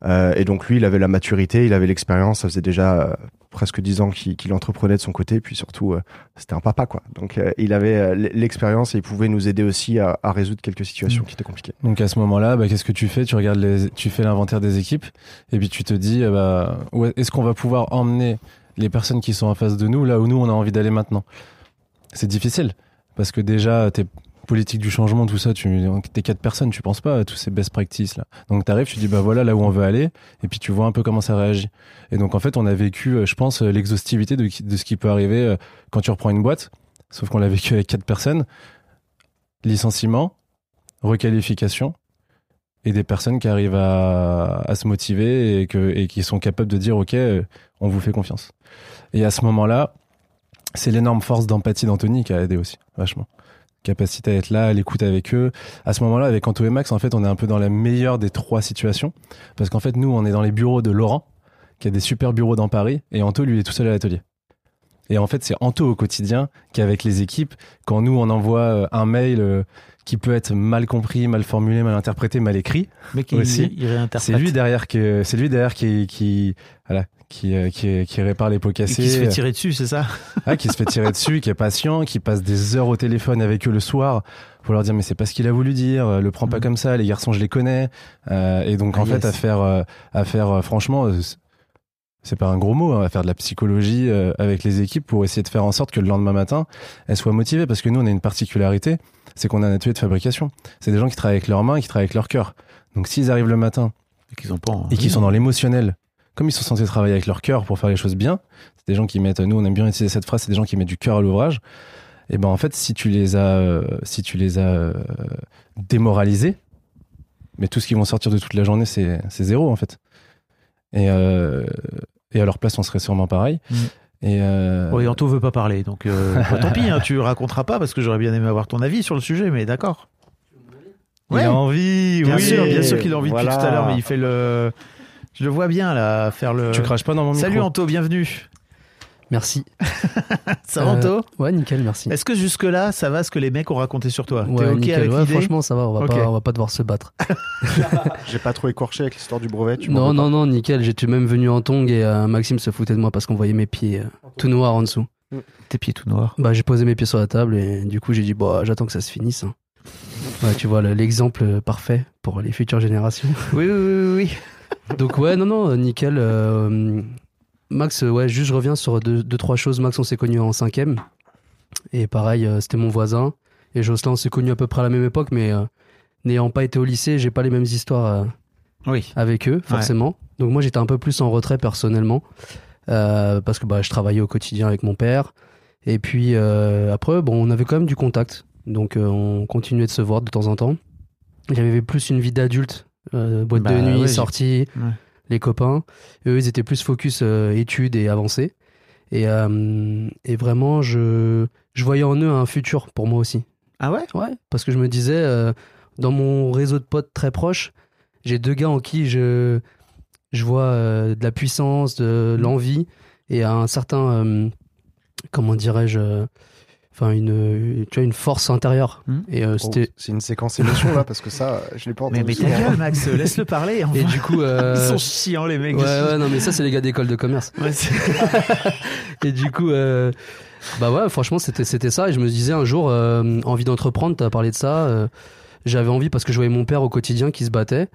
Euh, et donc lui, il avait la maturité, il avait l'expérience. Ça faisait déjà euh, presque dix ans qu'il, entreprenait de son côté, puis surtout, euh, c'était un papa quoi. Donc euh, il avait euh, l'expérience et il pouvait nous aider aussi à, à résoudre quelques situations Mhm. qui étaient compliquées. Donc à ce moment-là, bah, qu'est-ce que tu fais? Tu regardes les, tu fais l'inventaire des équipes et puis tu te dis, bah, est-ce qu'on va pouvoir emmener les personnes qui sont en face de nous là où nous on a envie d'aller maintenant? C'est difficile parce que déjà tes politiques du changement, tout ça, tu t'es quatre personnes, tu penses pas à tous ces best practices là. Donc t'arrives, tu dis bah voilà là où on veut aller et puis tu vois un peu comment ça réagit. Et donc en fait on a vécu, euh, je pense, euh, l'exhaustivité de, de ce qui peut arriver euh, quand tu reprends une boîte. Sauf qu'on l'a vécu avec quatre personnes. Licenciement, requalification et des personnes qui arrivent à, à se motiver et, que, et qui sont capables de dire ok on vous fait confiance et à ce moment là c'est l'énorme force d'empathie d'Anthony qui a aidé aussi vachement capacité à être là à l'écoute avec eux à ce moment là avec Anto et Max en fait on est un peu dans la meilleure des trois situations parce qu'en fait nous on est dans les bureaux de Laurent qui a des super bureaux dans Paris et Anto lui est tout seul à l'atelier et en fait c'est Anto au quotidien qui avec les équipes quand nous on envoie euh, un mail euh, qui peut être mal compris, mal formulé, mal interprété, mal écrit. Mais qui Aussi. il réinterprète. C'est lui derrière lui derrière qui, qui, voilà, qui, euh, qui, qui répare les pots Et cassés, qui se fait tirer dessus, c'est ça Ah, qui se fait tirer dessus, qui est patient, qui passe des heures au téléphone avec eux le soir pour leur dire mais c'est pas ce qu'il a voulu dire, euh, le prends pas Mhm. comme ça, les garçons je les connais, Euh, et donc Ah, en fait yes. à faire, euh, à faire franchement. c'est- pas un gros mot, hein, à faire de la psychologie avec les équipes pour essayer de faire en sorte que le lendemain matin, elles soient motivées. Parce que nous, on a une particularité, c'est qu'on a un atelier de fabrication. C'est des gens qui travaillent avec leurs mains et qui travaillent avec leur cœur. Donc s'ils arrivent le matin Et qu'ils ont pas. et qui sont dans l'émotionnel, comme ils sont censés travailler avec leur cœur pour faire les choses bien, c'est des gens qui mettent, nous on aime bien utiliser cette phrase, c'est des gens qui mettent du cœur à l'ouvrage. Et ben en fait, si tu les as, euh, si tu les as euh, démoralisés, mais tout ce qui vont sortir de toute la journée, c'est zéro en fait. Et, euh, et à leur place, on serait sûrement pareil. Mm. Et euh, Oui, Anto veut pas parler, donc euh, bah, tant pis, hein, tu raconteras pas parce que j'aurais bien aimé avoir ton avis sur le sujet, mais d'accord. il a envie, Bien oui. sûr, bien sûr qu'il a envie depuis tout à l'heure, mais il fait le. Je le vois bien là, faire le. Tu craches pas dans mon Salut micro. Anto, bienvenue. Merci. Ça va Euh, Anto Ouais, nickel, merci. Est-ce que jusque là, ça va ce que les mecs ont raconté sur toi? T'es Ouais, ok nickel. avec Ouais, l'idée? franchement, ça va, on va, pas, on va pas devoir se battre. J'ai pas trop écorché avec l'histoire du brevet. Tu Non, non, non, nickel. J'étais même venu en tong et euh, Maxime se foutait de moi parce qu'on voyait mes pieds euh, tout noirs en dessous. Tes pieds tout noirs. Bah, j'ai posé mes pieds sur la table et du coup, j'ai dit, bah, j'attends que ça se finisse. hein. Ouais, tu vois, le- l'exemple parfait pour les futures générations. Oui, oui, oui, oui. Donc, ouais, non, non, nickel. euh, Max, euh, ouais, juste je reviens sur deux, deux trois choses. Max, on s'est connus en cinquième. Et pareil, euh, c'était mon voisin. Et Jocelyn, on s'est connus à peu près à la même époque, mais euh, n'ayant pas été au lycée, j'ai pas les mêmes histoires euh, Oui. avec eux, forcément. Donc moi, j'étais un peu plus en retrait personnellement, euh, parce que bah, je travaillais au quotidien avec mon père. Et puis euh, après, bon, on avait quand même du contact, donc euh, on continuait de se voir de temps en temps. J'avais plus une vie d'adulte, euh, boîte Bah de nuit, ouais, sortie, Ouais. les copains. Eux, ils étaient plus focus euh, études et avancés. Et, euh, et vraiment, je, je voyais en eux un futur pour moi aussi. Ah ouais? Ouais, parce que je me disais, euh, dans mon réseau de potes très proches, j'ai deux gars en qui je, je vois euh, de la puissance, de l'envie et un certain, euh, comment dirais-je, euh, enfin une, tu vois, une force intérieure. Hmm. Et euh, Oh, c'était. c'est une séquence émotion là parce que ça, je l'ai pas Mais, entendu. mais ta souvent. gueule, Max, laisse-le parler. enfin. Et du coup, euh, Ils sont chiants, les mecs. ouais, ouais, non, mais ça, c'est les gars d'école de commerce. Ouais, Et du coup, euh, bah ouais, franchement, c'était c'était ça. Et je me disais un jour, euh, envie d'entreprendre, t'as parlé de ça. euh, J'avais envie parce que je voyais mon père au quotidien qui se battait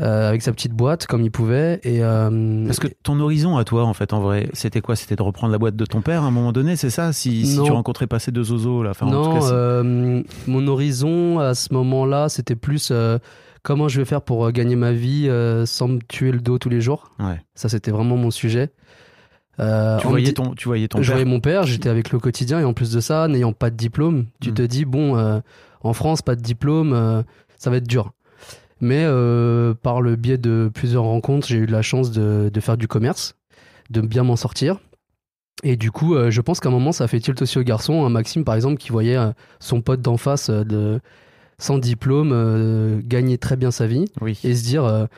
euh, avec sa petite boîte comme il pouvait. Et euh, Parce que ton horizon à toi, en fait, en vrai, c'était quoi? C'était de reprendre la boîte de ton père à un moment donné, c'est ça? Si, si Non. tu rencontrais pas ces deux zozos là. Enfin, en tout non, cas, euh, mon horizon à ce moment-là, c'était plus euh, comment je vais faire pour euh, gagner ma vie euh, sans me tuer le dos tous les jours. Ouais. Ça, c'était vraiment mon sujet. Euh, Tu voyais ton, tu voyais ton je père? voyais mon père, j'étais avec le quotidien et en plus de ça, n'ayant pas de diplôme, tu Mm. te dis bon, euh, en France, pas de diplôme, euh, ça va être dur. Mais euh, par le biais de plusieurs rencontres, j'ai eu la chance de, de faire du commerce, de bien m'en sortir. Et du coup, euh, je pense qu'à un moment, ça fait tilt aussi aux garçons. Un Maxime, par exemple, qui voyait euh, son pote d'en face euh, de, sans diplôme gagner très bien sa vie Oui. et se dire,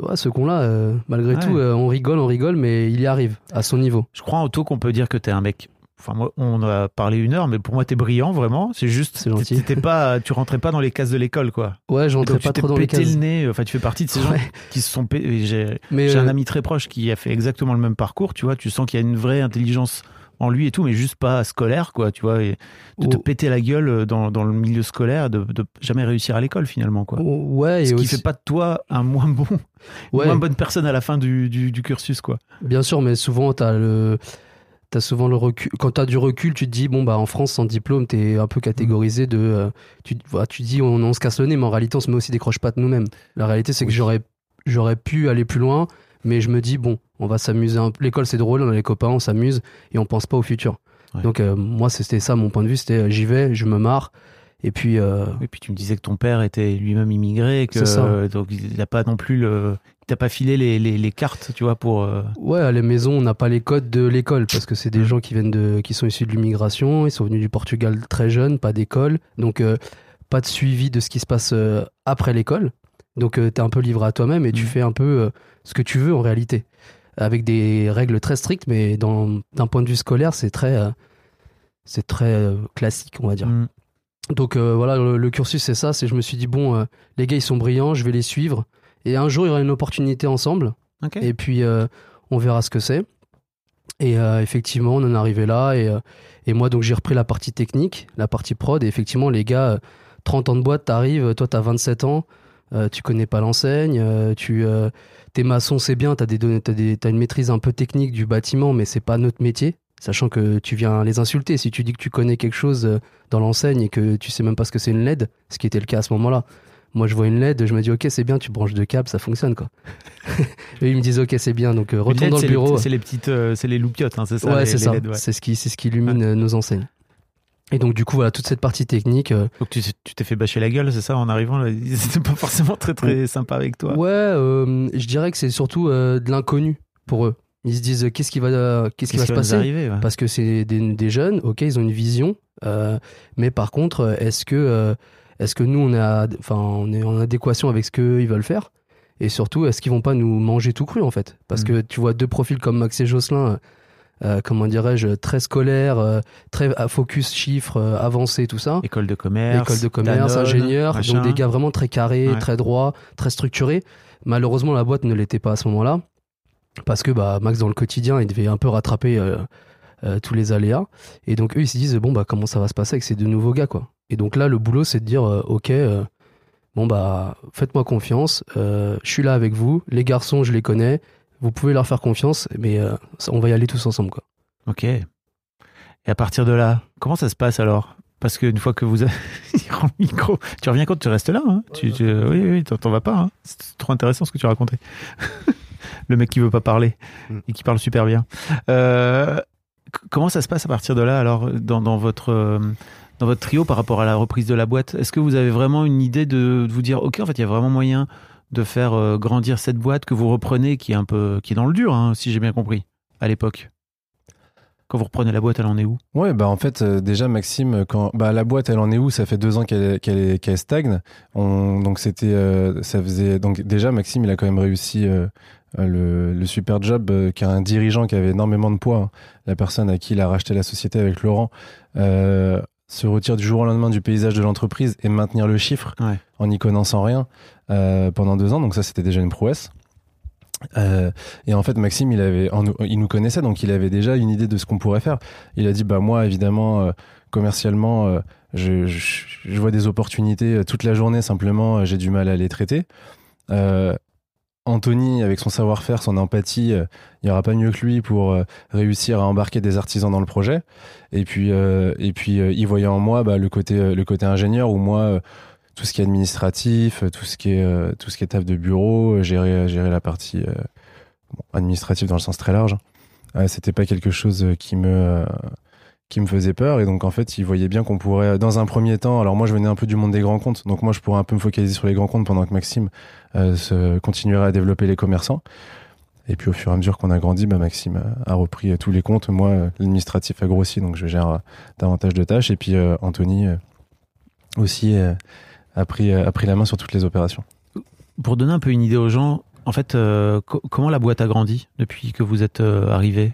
Ouais, ce con-là, malgré Ouais. tout, on rigole, on rigole, mais il y arrive à son niveau. Je crois auto qu'on peut dire que t'es un mec. Enfin, moi, on a parlé une heure, mais pour moi, t'es brillant, vraiment. C'est juste, C'est gentil. pas, tu rentrais pas dans les cases de l'école, quoi. Ouais, Et j'entrais donc, pas tu trop dans les pété cases. le nez. Enfin, tu fais partie de ces gens Ouais. qui se sont. J'ai Mais j'ai un euh, ami très proche qui a fait exactement le même parcours. Tu vois, tu sens qu'il y a une vraie intelligence en lui et tout, mais juste pas scolaire, quoi. Tu vois, et de te Oh. péter la gueule dans, dans le milieu scolaire, de, de jamais réussir à l'école finalement, quoi. ouais, et Ce qui aussi- fait pas de toi un moins bon, une ouais, moins bonne personne à la fin du, du, du cursus, quoi. bien sûr, mais souvent, t'as le. T'as souvent le recul. Quand t'as du recul, tu te dis, bon, bah, en France, sans diplôme, t'es un peu catégorisé de. euh, tu, voilà, tu dis, on, on se casse le nez, mais en réalité, on se met aussi des croche-pattes nous-mêmes. La réalité, c'est que j'aurais, j'aurais pu aller plus loin, mais je me dis, bon, on va s'amuser un peu. L'école, c'est drôle, on a les copains, on s'amuse, et on pense pas au futur. Ouais. Donc, euh, moi, c'était ça, mon point de vue, c'était, euh, j'y vais, je me marre, et puis. euh, Et puis tu me disais que ton père était lui-même immigré, que ça. donc il n'a pas non plus le, il t'a pas filé les, les, les cartes, tu vois, pour. euh, Ouais, à la maison, on n'a pas les codes de l'école parce que c'est des gens qui viennent de, qui sont issus de l'immigration, ils sont venus du Portugal très jeunes, pas d'école, donc euh, pas de suivi de ce qui se passe euh, après l'école. Donc tu t'es un peu livré à toi-même et tu Mm. fais un peu euh, ce que tu veux en réalité, avec des règles très strictes, mais d'un point de vue scolaire, c'est très, euh, c'est très euh, classique, on va dire. mm. Donc euh, voilà, le, le cursus c'est ça, c'est je me suis dit bon, euh, les gars ils sont brillants, je vais les suivre et un jour il y aura une opportunité ensemble. Et puis, euh, on verra ce que c'est. Et effectivement, on en est arrivé là. Et, et moi, donc, j'ai repris la partie technique, la partie prod. Et effectivement, les gars, euh, 30 ans de boîte, t'arrives, toi, t'as 27 ans, tu connais pas l'enseigne, tu, t'es maçon, c'est bien, t'as, des, données- t'as, des, t'as une maîtrise un peu technique du bâtiment, mais c'est pas notre métier. Sachant que tu viens les insulter. Si tu dis que tu connais quelque chose euh, dans l'enseigne et que tu sais même pas ce que c'est une LED, ce qui était le cas à ce moment-là. Moi, je vois une LED, je me dis, ok, c'est bien, tu branches deux câbles, ça fonctionne, quoi. Et ils me disent, ok, c'est bien, donc euh, retourne LED, dans le bureau. C'est les petites, euh, c'est les loupiottes, hein, c'est ça. ouais, c'est les ça. LED, ouais. C'est ce qui, c'est ce qui illumine euh, nos enseignes. Et donc, du coup, voilà, toute cette partie technique. euh, Donc tu t'es fait bâcher la gueule, c'est ça, en arrivant C'était pas forcément très très sympa avec toi. ouais, je dirais que c'est surtout de l'inconnu pour eux. Ils se disent, euh, qu'est-ce qui va, euh, qu'est-ce qui va se passer arriver ouais. Parce que c'est des, des jeunes, ok, ils ont une vision, euh, mais par contre, euh, est-ce que, euh, est-ce que nous, on est, à- enfin, on est en adéquation avec ce qu'ils veulent faire Et surtout, est-ce qu'ils vont pas nous manger tout cru, en fait Parce Mm. que tu vois deux profils comme Max et Jocelyn, euh, comment dirais-je, très scolaires, euh, très à focus chiffres, euh, avancés, tout ça. École de commerce, École de commerce, Danone, ingénieur, machin. donc des gars vraiment très carrés, Ouais. très droits, très structurés. Malheureusement, la boîte ne l'était pas à ce moment-là, parce que bah, Max, dans le quotidien, il devait un peu rattraper euh, euh, tous les aléas. Et donc, eux, ils se disent, bon, bah, comment ça va se passer avec ces deux nouveaux gars, quoi. Et donc là, le boulot, c'est de dire, euh, ok, euh, bon, bah, faites-moi confiance, euh, je suis là avec vous, les garçons, je les connais, vous pouvez leur faire confiance, mais euh, on va y aller tous ensemble, quoi. Ok. Et à partir de là, comment ça se passe alors? Parce qu'une fois que vous avez... Le micro, tu reviens quand tu restes là hein? Tu, tu- Oui, oui, t'en t'en vas pas. hein? C'est trop intéressant ce que tu racontais. Le mec qui veut pas parler Mm. et qui parle super bien. Euh, comment ça se passe à partir de là alors dans, dans votre euh, dans votre trio par rapport à la reprise de la boîte? Est-ce que vous avez vraiment une idée de, de vous dire ok en fait il y a vraiment moyen de faire euh, grandir cette boîte que vous reprenez qui est un peu qui est dans le dur hein, si j'ai bien compris à l'époque? Quand vous reprenez la boîte, elle en est où? Ouais, bah en fait, euh, déjà, Maxime, quand bah, la boîte, elle en est où? Ça fait deux ans qu'elle qu'elle stagne. On, donc, c'était. euh, ça faisait. Donc, déjà, Maxime, il a quand même réussi le, le super job euh, qu'un dirigeant qui avait énormément de poids, hein, la personne à qui il a racheté la société avec Laurent, euh, se retire du jour au lendemain du paysage de l'entreprise et maintenir le chiffre Ouais. en n'y connaissant rien euh, pendant deux ans. Donc, ça, c'était déjà une prouesse. Euh, et en fait, Maxime, il avait, en il nous connaissait, donc il avait déjà une idée de ce qu'on pourrait faire. Il a dit, bah moi, évidemment, euh, commercialement, euh, je, je, je vois des opportunités euh, toute la journée. Simplement, euh, j'ai du mal à les traiter. Euh, Anthony, avec son savoir-faire, son empathie, euh, il n'y aura pas mieux que lui pour euh, réussir à embarquer des artisans dans le projet. Et puis, euh, et puis, euh, il voyait en moi bah, le côté, euh, le côté ingénieur où moi. euh, tout ce qui est administratif, tout ce qui est euh, tout ce qui est taf de bureau, euh, gérer gérer la partie euh, bon, administrative dans le sens très large. Euh, C'était pas quelque chose qui me euh, qui me faisait peur. Et donc en fait ils voyaient bien qu'on pourrait dans un premier temps alors moi je venais un peu du monde des grands comptes. Donc moi je pourrais un peu me focaliser sur les grands comptes pendant que Maxime euh, se continuerait à développer les commerçants. Et puis au fur et à mesure qu'on a grandi bah, Maxime a, repris tous les comptes. Moi l'administratif a grossi donc je gère euh, davantage de tâches. Et puis euh, Anthony aussi a pris a pris la main sur toutes les opérations. Pour donner un peu une idée aux gens, en fait, co- comment la boîte a grandi depuis que vous êtes arrivé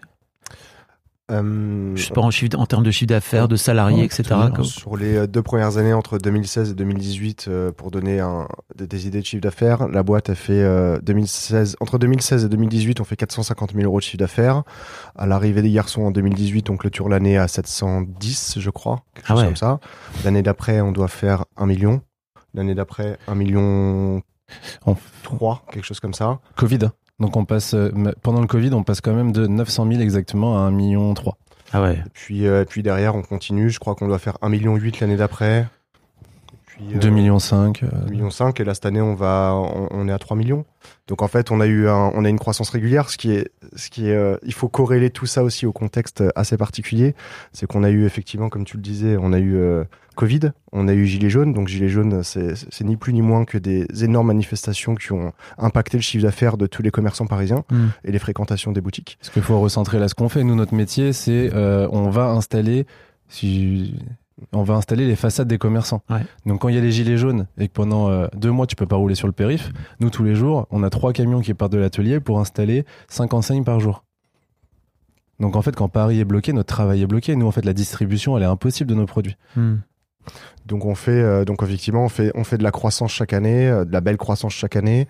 Euh, Je sais pas, en, chiffre, en termes de chiffre d'affaires, de salariés, etc. Co- Sur les euh, deux premières années, entre 2016 et 2018, euh, pour donner un- des, des idées de chiffre d'affaires, la boîte a fait euh, 2016, entre 2016 et 2018, on fait 450 000 euros de chiffre d'affaires. À l'arrivée des garçons en 2018, on clôture l'année à 710, je crois, quelque Ah chose ouais. comme ça. L'année d'après, on doit faire 1 million. L'année d'après, 1 million On- 3, quelque chose comme ça. Covid. Donc on passe euh, pendant le Covid on passe quand même de 900 000 exactement à 1 million 3 Ah ouais. Et puis, euh, puis derrière, on continue. Je crois qu'on doit faire 1 million 8 l'année d'après. Puis, euh, 2 millions 5 euh, 2 millions 5 et là cette année on va on, on est à 3 millions. Donc en fait, on a eu un, on a une croissance régulière ce qui est ce qui est euh, il faut corréler tout ça aussi au contexte assez particulier, c'est qu'on a eu effectivement comme tu le disais, on a eu euh, Covid, on a eu Gilets jaunes. Donc Gilets jaunes, c'est ni plus ni moins que des énormes manifestations qui ont impacté le chiffre d'affaires de tous les commerçants parisiens Hmm. et les fréquentations des boutiques. Parce qu'il faut recentrer là ce qu'on fait. Nous, notre métier, c'est euh, on va installer, si, on va installer les façades des commerçants. Ouais. Donc quand il y a les gilets jaunes et que pendant euh, deux mois tu peux pas rouler sur le périph, nous tous les jours, on a trois camions qui partent de l'atelier pour installer cinq enseignes par jour. Donc en fait, quand Paris est bloqué, notre travail est bloqué. Nous, en fait, la distribution, elle est impossible de nos produits. Hmm. Donc on fait euh, donc effectivement on fait on fait de la croissance chaque année, euh, de la belle croissance chaque année,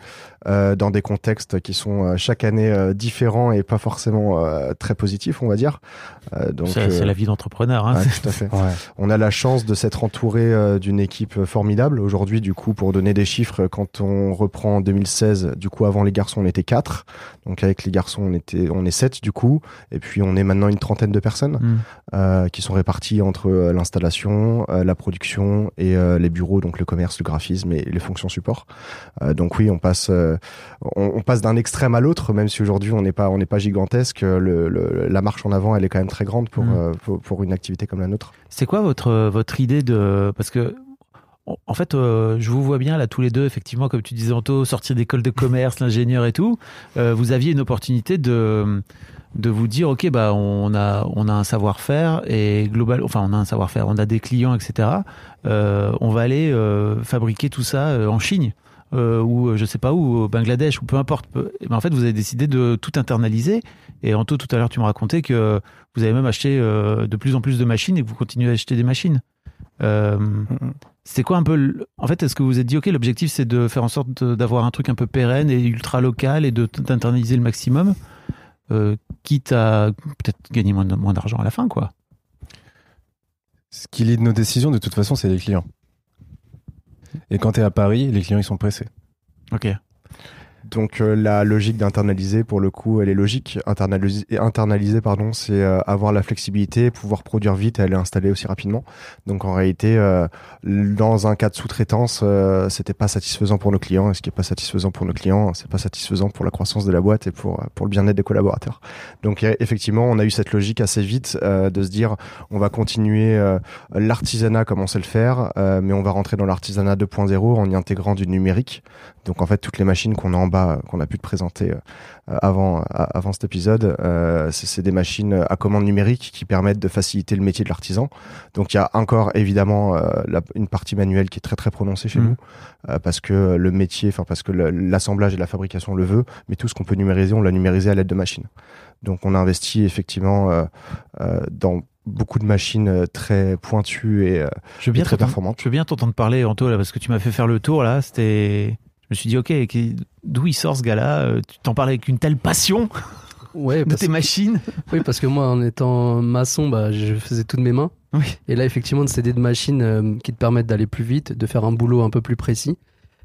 euh, dans des contextes qui sont euh, chaque année euh, différents et pas forcément euh, très positifs on va dire. Euh, donc C'est euh, la vie d'entrepreneur. Hein. ouais, tout à fait. On a la chance de s'être entouré euh, d'une équipe formidable. Aujourd'hui, du coup, pour donner des chiffres, quand on reprend en 2016, du coup, avant les garçons, on était 4. Donc avec les garçons, on était, on est 7 du coup. Et puis on est maintenant une trentaine de personnes Hmm. euh, qui sont réparties entre euh, l'installation, euh, la production et euh, les bureaux, donc le commerce, le graphisme et les fonctions support. Euh, donc oui, on passe, euh, on, on passe d'un extrême à l'autre, même si aujourd'hui on n'est pas, on n'est pas gigantesque. Le, le- la marche en avant, elle est quand même très grande pour, Mm. pour, pour une activité comme la nôtre. C'est quoi votre, votre idée de. Parce que. en- En fait, euh, je vous vois bien là tous les deux, effectivement, comme tu disais Anto, sortir d'école de commerce, l'ingénieur et tout. Euh, vous aviez une opportunité de de vous dire, ok, bah on a on a un savoir-faire et global, enfin on a un savoir-faire, on a des clients, etc. Euh, on va aller euh, fabriquer tout ça euh, en Chine. ou je sais pas où, au Bangladesh, ou peu importe. Eh ben, en fait, vous avez décidé de tout internaliser. Et Anto, tout à l'heure, tu me racontais que vous avez même acheté de plus en plus de machines et que vous continuez à acheter des machines. Euh, c'est quoi un peu. le- En fait, est-ce que vous vous êtes dit, OK, l'objectif, c'est de faire en sorte d'avoir un truc un peu pérenne et ultra local et de d'internaliser le maximum, euh, quitte à peut-être gagner moins, moins d'argent à la fin, quoi. Ce qui lie de nos décisions, de toute façon, c'est les clients. Et quand tu es à Paris, les clients, ils sont pressés. OK. Donc euh, la logique d'internaliser, pour le coup, elle est logique. Internaliser, pardon, c'est euh, avoir la flexibilité, pouvoir produire vite et aller installer aussi rapidement. Donc en réalité, euh, dans un cas de sous-traitance, euh, c'était pas satisfaisant pour nos clients. Et ce qui est pas satisfaisant pour nos clients, c'est pas satisfaisant pour la croissance de la boîte et pour euh, pour le bien-être des collaborateurs. Donc effectivement, on a eu cette logique assez vite euh, de se dire, on va continuer l'artisanat comme on sait le faire, mais on va rentrer dans l'artisanat 2.0 en y intégrant du numérique. Donc en fait, toutes les machines qu'on a en euh, qu'on a pu te présenter euh, avant, a- avant cet épisode, euh, c'est des machines à commande numérique qui permettent de faciliter le métier de l'artisan. Donc il y a encore évidemment euh, la- une partie manuelle qui est très très prononcée chez Mhm. nous, euh, parce que le métier, enfin parce que l'assemblage et la fabrication le veut, mais tout ce qu'on peut numériser, on l'a numérisé à l'aide de machines. Donc on a investi effectivement euh, euh, dans beaucoup de machines euh, très pointues et euh, Je veux bien Et très t'entendre- performante. Je veux bien t'entendre parler, Anto, là, parce que tu m'as fait faire le tour, là. C'était. Je me suis dit, OK, d'où il sort ce gars-là Euh, Tu t'en parlais avec une telle passion Ouais, de tes machines. oui, parce que moi, en étant maçon, bah, je faisais tout de mes mains. Oui. Et là, effectivement, de CD de machines euh, qui te permettent d'aller plus vite, de faire un boulot un peu plus précis.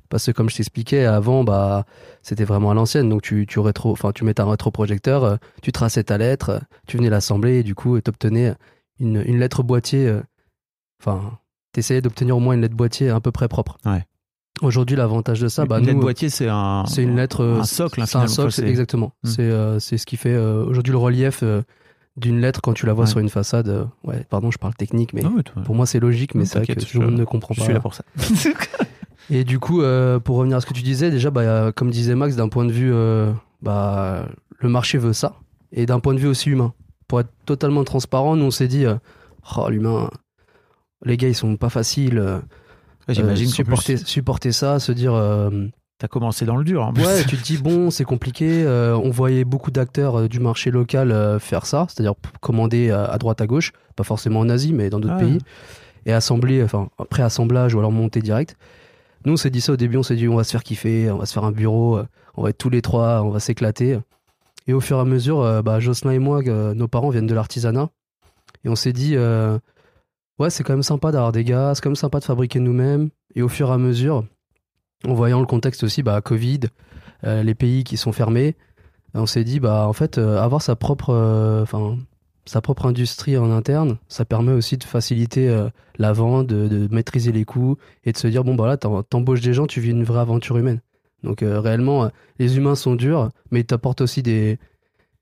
Parce que comme je t'expliquais avant, bah, c'était vraiment à l'ancienne. Donc tu, tu, rétro, enfin, tu mettais un rétroprojecteur, euh, tu traçais ta lettre, euh, tu venais l'assembler et du coup, tu obtenais une, une lettre boîtier. euh, Enfin, t'essayais d'obtenir au moins une lettre boîtier à peu près propre. Ouais. Aujourd'hui, l'avantage de ça, bah, une nous, lettre boîtier, c'est un, c'est une lettre, un socle. hein, c'est un socle, c'est- exactement. Hmm. C'est euh, c'est ce qui fait euh, aujourd'hui le relief euh, d'une lettre quand tu la vois Ouais. sur une façade. ouais, pardon, je parle technique, mais Non, mais toi, pour moi c'est logique, mais c'est vrai que tout le monde je- ne comprend je pas. suis là pour ça. Et du coup, pour revenir à ce que tu disais, déjà, bah, comme disait Max, d'un point de vue, bah, le marché veut ça, et d'un point de vue aussi humain. Pour être totalement transparent, nous on s'est dit, oh l'humain, les gars ils sont pas faciles. J'imagine euh, supporter, supporter ça, se dire, euh, t'as commencé dans le dur. En plus. ouais, tu te dis bon, c'est compliqué. euh, on voyait beaucoup d'acteurs euh, du marché local euh, faire ça, c'est-à-dire commander à, droite à gauche, pas forcément en Asie, mais dans d'autres Ah pays, et assembler, enfin après assemblage ou alors monter direct. Nous, on s'est dit ça au début, on s'est dit on va se faire kiffer, on va se faire un bureau, on va être tous les trois, on va s'éclater. Et au fur et à mesure, bah, Jocelyn et moi, nos parents viennent de l'artisanat, et on s'est dit ouais, c'est quand même sympa d'avoir des gars, c'est quand même sympa de fabriquer nous-mêmes. Et au fur et à mesure, en voyant le contexte aussi, bah, Covid, euh, les pays qui sont fermés, on s'est dit bah en fait euh, avoir sa propre, euh, sa propre industrie en interne, ça permet aussi de faciliter la vente, de, maîtriser les coûts et de se dire bon bah là t'em- t'embauches des gens, tu vis une vraie aventure humaine. Donc réellement, les humains sont durs, mais ils t'apportent aussi des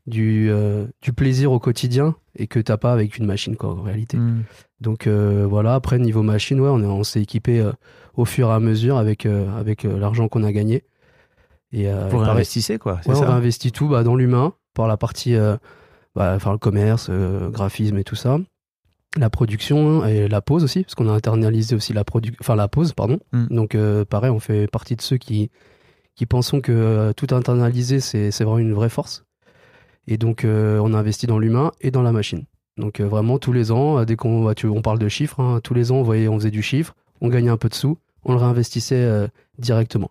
du, euh, du plaisir au quotidien et que t'as pas avec une machine quoi en réalité. Hmm. Donc euh, voilà, après niveau machine, ouais, on, est- on s'est équipé euh, au fur et à mesure avec, avec l'argent qu'on a gagné. Et, Vous pareil- réinvestissez, quoi. on tout bah, dans l'humain, par la partie, bah, enfin le commerce, graphisme et tout ça. La production et la pose aussi, parce qu'on a internalisé aussi la, enfin, la pose, pardon. Mm. Donc pareil, on fait partie de ceux qui, qui pensons que tout internaliser, c'est c'est vraiment une vraie force. Et donc euh, on a investi dans l'humain et dans la machine. Donc euh, vraiment tous les ans, euh, dès qu'on on parle de chiffres, hein, tous les ans on, voyait, on faisait du chiffre, on gagnait un peu de sous, on le réinvestissait directement.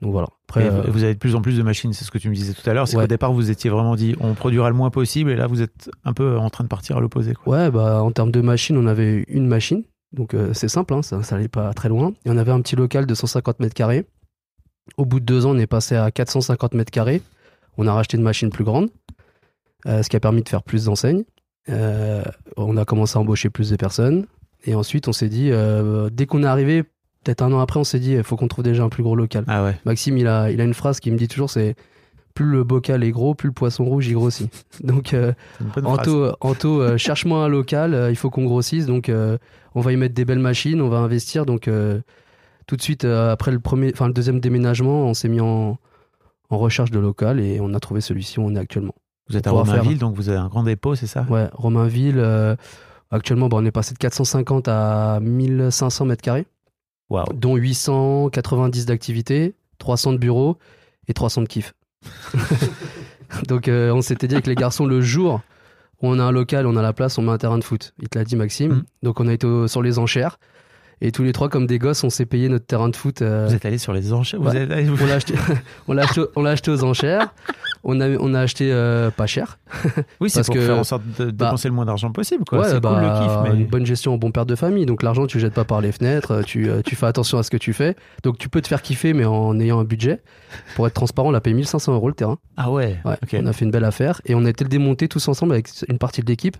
Donc voilà. Après, Et euh, vous avez de plus en plus de machines, c'est ce que tu me disais tout à l'heure. C'est Ouais. qu'au départ, vous étiez vraiment dit, on produira le moins possible, et là, vous êtes un peu en train de partir à l'opposé. quoi. Ouais, bah, en termes de machine, on avait une machine. Donc, euh, c'est simple, hein, ça, ça allait pas très loin. Et on avait un petit local de 150 mètres carrés. Au bout de deux ans, on est passé à 450 mètres carrés. On a racheté une machine plus grande, euh, ce qui a permis de faire plus d'enseignes. Euh, on a commencé à embaucher plus de personnes. Et ensuite, on s'est dit, euh, dès qu'on est arrivé, peut-être un an après, on s'est dit, il faut qu'on trouve déjà un plus gros local. Ah ouais. Maxime, il a, il a une phrase qui me dit toujours, c'est plus le bocal est gros, plus le poisson rouge il grossit. Donc, euh. Anto, Anto euh, cherche-moi un local, euh, il faut qu'on grossisse, donc on va y mettre des belles machines, on va investir. Donc tout de suite, après le, premier, enfin, le deuxième déménagement, on s'est mis en, en recherche de local et on a trouvé celui-ci où on est actuellement. Vous êtes à Romainville, donc vous avez un grand dépôt, c'est ça? Ouais, Romainville, euh, actuellement, bah, on est passé de 450 à 1500 mètres carrés, Waouh. dont 890 d'activités, 300 de bureaux et 300 de kiff. donc euh, on s'était dit avec les garçons, le jour où on a un local, on a la place, on met un terrain de foot. Il te l'a dit Maxime. Mm. Donc on a été au- sur les enchères. Et tous les trois, comme des gosses, on s'est payé notre terrain de foot. euh, Vous êtes allé sur les enchères vous êtes on l'a acheté, aux enchères. On a, on a acheté euh, pas cher. Oui, c'est pour que- faire en sorte de bah, dépenser le moins d'argent possible. Quoi. Ouais, bah, cool le kiff. Mais... Une bonne gestion au bon père de famille. Donc l'argent, tu le jettes pas par les fenêtres. euh, Tu, tu fais attention à ce que tu fais. Donc tu peux te faire kiffer, mais en ayant un budget. Pour être transparent, on a payé 1500 euros le terrain. Ah ouais. On a fait une belle affaire. Et on a été le démonter tous ensemble avec une partie de l'équipe.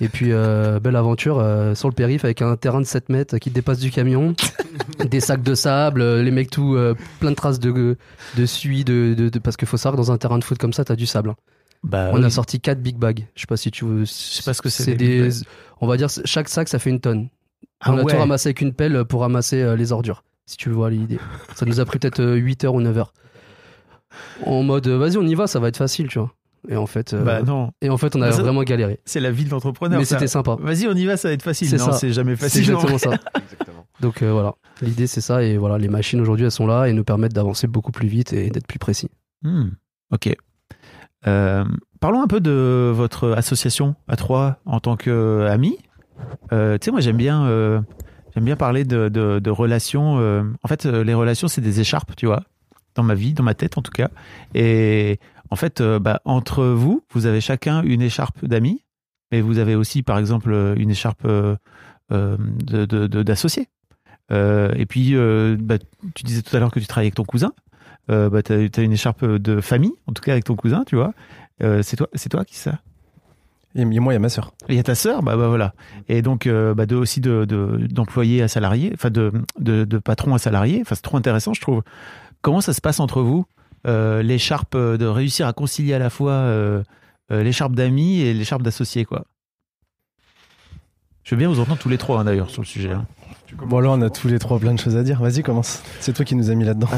Et puis, euh, belle aventure euh, sur le périph' avec un terrain de 7 mètres qui dépasse du camion, des sacs de sable, euh, les mecs tout plein de traces de, de suie, de, de, de- parce qu'il faut savoir que dans un terrain de foot comme ça, t'as du sable. hein. Bah, on oui. a sorti 4 big bags. Je sais pas si tu veux. Je sais pas ce que c'est, des. On va dire, chaque sac, ça fait une tonne. Ah on a ouais. tout ramassé avec une pelle pour ramasser les ordures, si tu vois l'idée. Ça nous a pris peut-être euh, 8 heures ou 9 heures. En mode, vas-y, on y va, ça va être facile, tu vois. Et en fait, euh, Bah non, et en fait on a Bah, ça- vraiment galéré. c'est la vie de l'entrepreneur. Mais c'était sympa. Vas-y, on y va, ça va être facile. C'est Non, ça. c'est jamais C'est facile. exactement ça. Exactement. Donc euh, voilà, l'idée c'est ça. Et voilà, les machines aujourd'hui elles sont là et nous permettent d'avancer beaucoup plus vite et d'être plus précis. Hmm, ok. Euh, parlons un peu de votre association à trois en tant qu'amis. Euh, tu sais, moi j'aime bien, euh, j'aime bien parler de, de- de relations. euh, en fait, les relations, c'est des écharpes, tu vois, dans ma vie, dans ma tête en tout cas. Et en fait, euh, bah, entre vous, vous avez chacun une écharpe d'amis, mais vous avez aussi, par exemple, euh, une écharpe euh, de- de- de- d'associés. Et puis, bah, tu disais tout à l'heure que tu travaillais avec ton cousin. Bah, t'as, t'as une écharpe de famille, en tout cas avec ton cousin, tu vois. C'est toi, c'est toi qui ça Et moi, il y a ma sœur. Il y a ta sœur, bah, bah voilà. Et donc, euh, bah, de, aussi de, de- d'employé à salarié, enfin de, de, patron à salarié. Enfin, c'est trop intéressant, je trouve. Comment ça se passe entre vous? L'écharpe, euh, de réussir à concilier à la fois euh, euh, l'écharpe d'amis et l'écharpe d'associé, quoi. Je veux bien vous entendre tous les trois, hein, d'ailleurs, sur le sujet. hein. Bon, là, on a tous les trois plein de choses à dire. Vas-y, commence. C'est toi qui nous as mis là-dedans.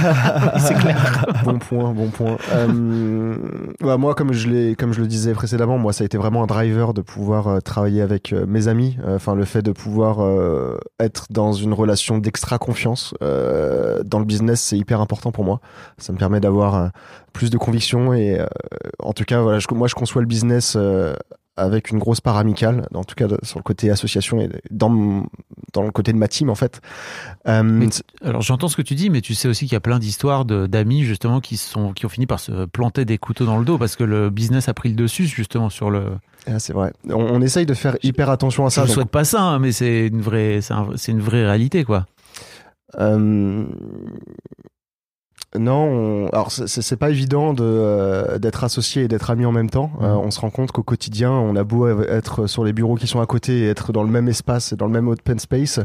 C'est clair. bon point, bon point. Euh, bah, moi, comme je, l'ai, comme je le disais précédemment, moi, ça a été vraiment un driver de pouvoir euh, travailler avec euh, mes amis. Euh, Enfin, le fait de pouvoir euh, être dans une relation d'extra confiance euh, dans le business, c'est hyper important pour moi. Ça me permet d'avoir euh, plus de conviction et, euh, en tout cas, voilà, je- moi, je conçois le business. Avec une grosse part amicale, en tout cas sur le côté association et dans, dans le côté de ma team en fait. Euh, Alors, j'entends ce que tu dis, mais tu sais aussi qu'il y a plein d'histoires d'amis, justement, qui, sont, qui ont fini par se planter des couteaux dans le dos parce que le business a pris le dessus, justement, sur le. ah, c'est vrai. On, on essaye de faire hyper attention à Je ça. ne donc- souhaite pas ça, hein, mais c'est une vraie, c'est un- c'est une vraie réalité, quoi. Euh, Non, on- alors c'est- pas évident de euh, d'être associé et d'être ami en même temps. Euh, on se rend compte qu'au quotidien, on a beau être sur les bureaux qui sont à côté et être dans le même espace et dans le même open space.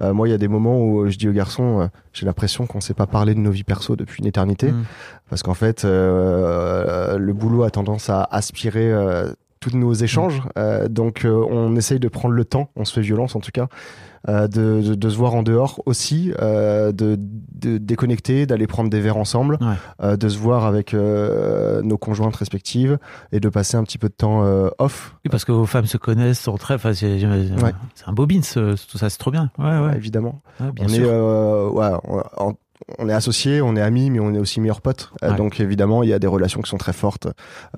euh, moi, il y a des moments où je dis aux garçons, euh, j'ai l'impression qu'on s'est pas parlé de nos vies perso depuis une éternité, Mm. parce qu'en fait, euh, le boulot a tendance à aspirer. euh, tous nos échanges, Euh, donc euh, on essaye de prendre le temps, on se fait violence en tout cas, euh, de, de, de se voir en dehors aussi, euh, de, de déconnecter, d'aller prendre des verres ensemble, Ouais. euh, de se voir avec euh, nos conjointes respectives et de passer un petit peu de temps euh, off. Oui, parce que vos femmes se connaissent, sont très. Enfin, c'est Ouais. un bobine, ce- tout ça, c'est trop bien. Ouais, ouais. évidemment. Bien on sûr. est, euh, ouais, on, on est associés, on est amis, mais on est aussi meilleurs potes. Euh, Ouais. donc évidemment, il y a des relations qui sont très fortes.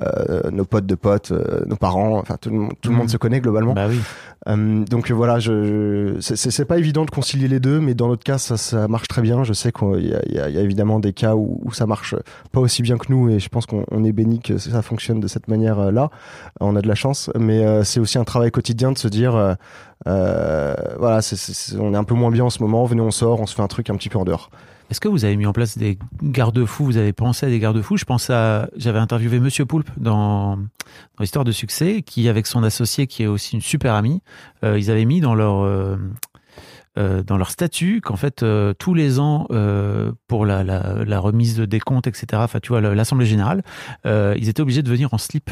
Euh, nos potes de potes, euh, nos parents, enfin tout, le monde- tout le Mhm. monde se connaît globalement. Bah oui. Euh, donc voilà, je, je- c'est- pas évident de concilier les deux, mais dans notre cas, ça, ça marche très bien. Je sais qu'il y, y y a évidemment des cas où, où ça marche pas aussi bien que nous, et je pense qu'on on est béni que ça fonctionne de cette manière-là. On a de la chance, mais euh, c'est aussi un travail quotidien de se dire, euh, euh, voilà, c'est- c'est- c'est- on est un peu moins bien en ce moment. Venez, on sort, on se fait un truc un petit peu en dehors. Est-ce que vous avez mis en place des garde-fous? Vous avez pensé à des garde-fous? Je pense à. J'avais interviewé Monsieur Poulpe dans, dans l'histoire de succès, qui, avec son associé, qui est aussi une super amie, euh, ils avaient mis dans leur. euh, euh, statut qu'en fait tous les ans pour la, remise des comptes etc enfin tu l'assemblée générale ils étaient obligés de venir en slip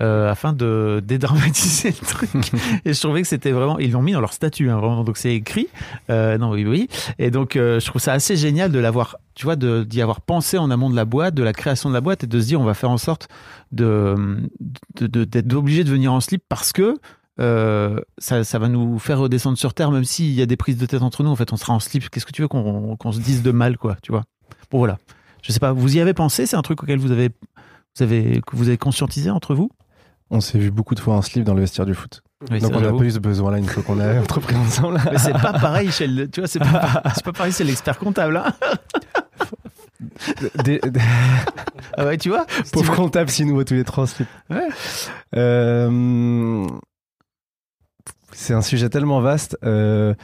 euh, afin de dédramatiser le truc. Et je trouvais que c'était vraiment ils l'ont mis dans leur statut hein, vraiment. Donc c'est écrit. Euh, non oui oui. Et donc euh, je trouve ça assez génial de l'avoir tu vois d'y avoir pensé en amont de la boîte de la création de la boîte et de se dire on va faire en sorte de d'être obligé de venir en slip parce que euh, ça, ça va nous faire redescendre sur terre, même s'il y a des prises de tête entre nous. En fait, on sera en slip. Qu'est-ce que tu veux qu'on qu'on se dise de mal, quoi, tu vois? Bon, voilà. Je sais pas, vous y avez pensé? C'est un truc auquel vous avez, vous avez, que vous avez conscientisé entre vous? On s'est vu beaucoup de fois en slip dans le vestiaire du foot. Oui, Donc on n'a pas eu ce besoin-là une fois qu'on a entrepris ensemble. Mais c'est pas pareil chez le, tu vois, c'est pas, pareil, c'est l'expert comptable, hein Des- des- Ah ouais, tu vois Pauvre comptable s'il nous voit tous les trois en slip. Ouais. Euh, c'est un sujet tellement vaste. Euh,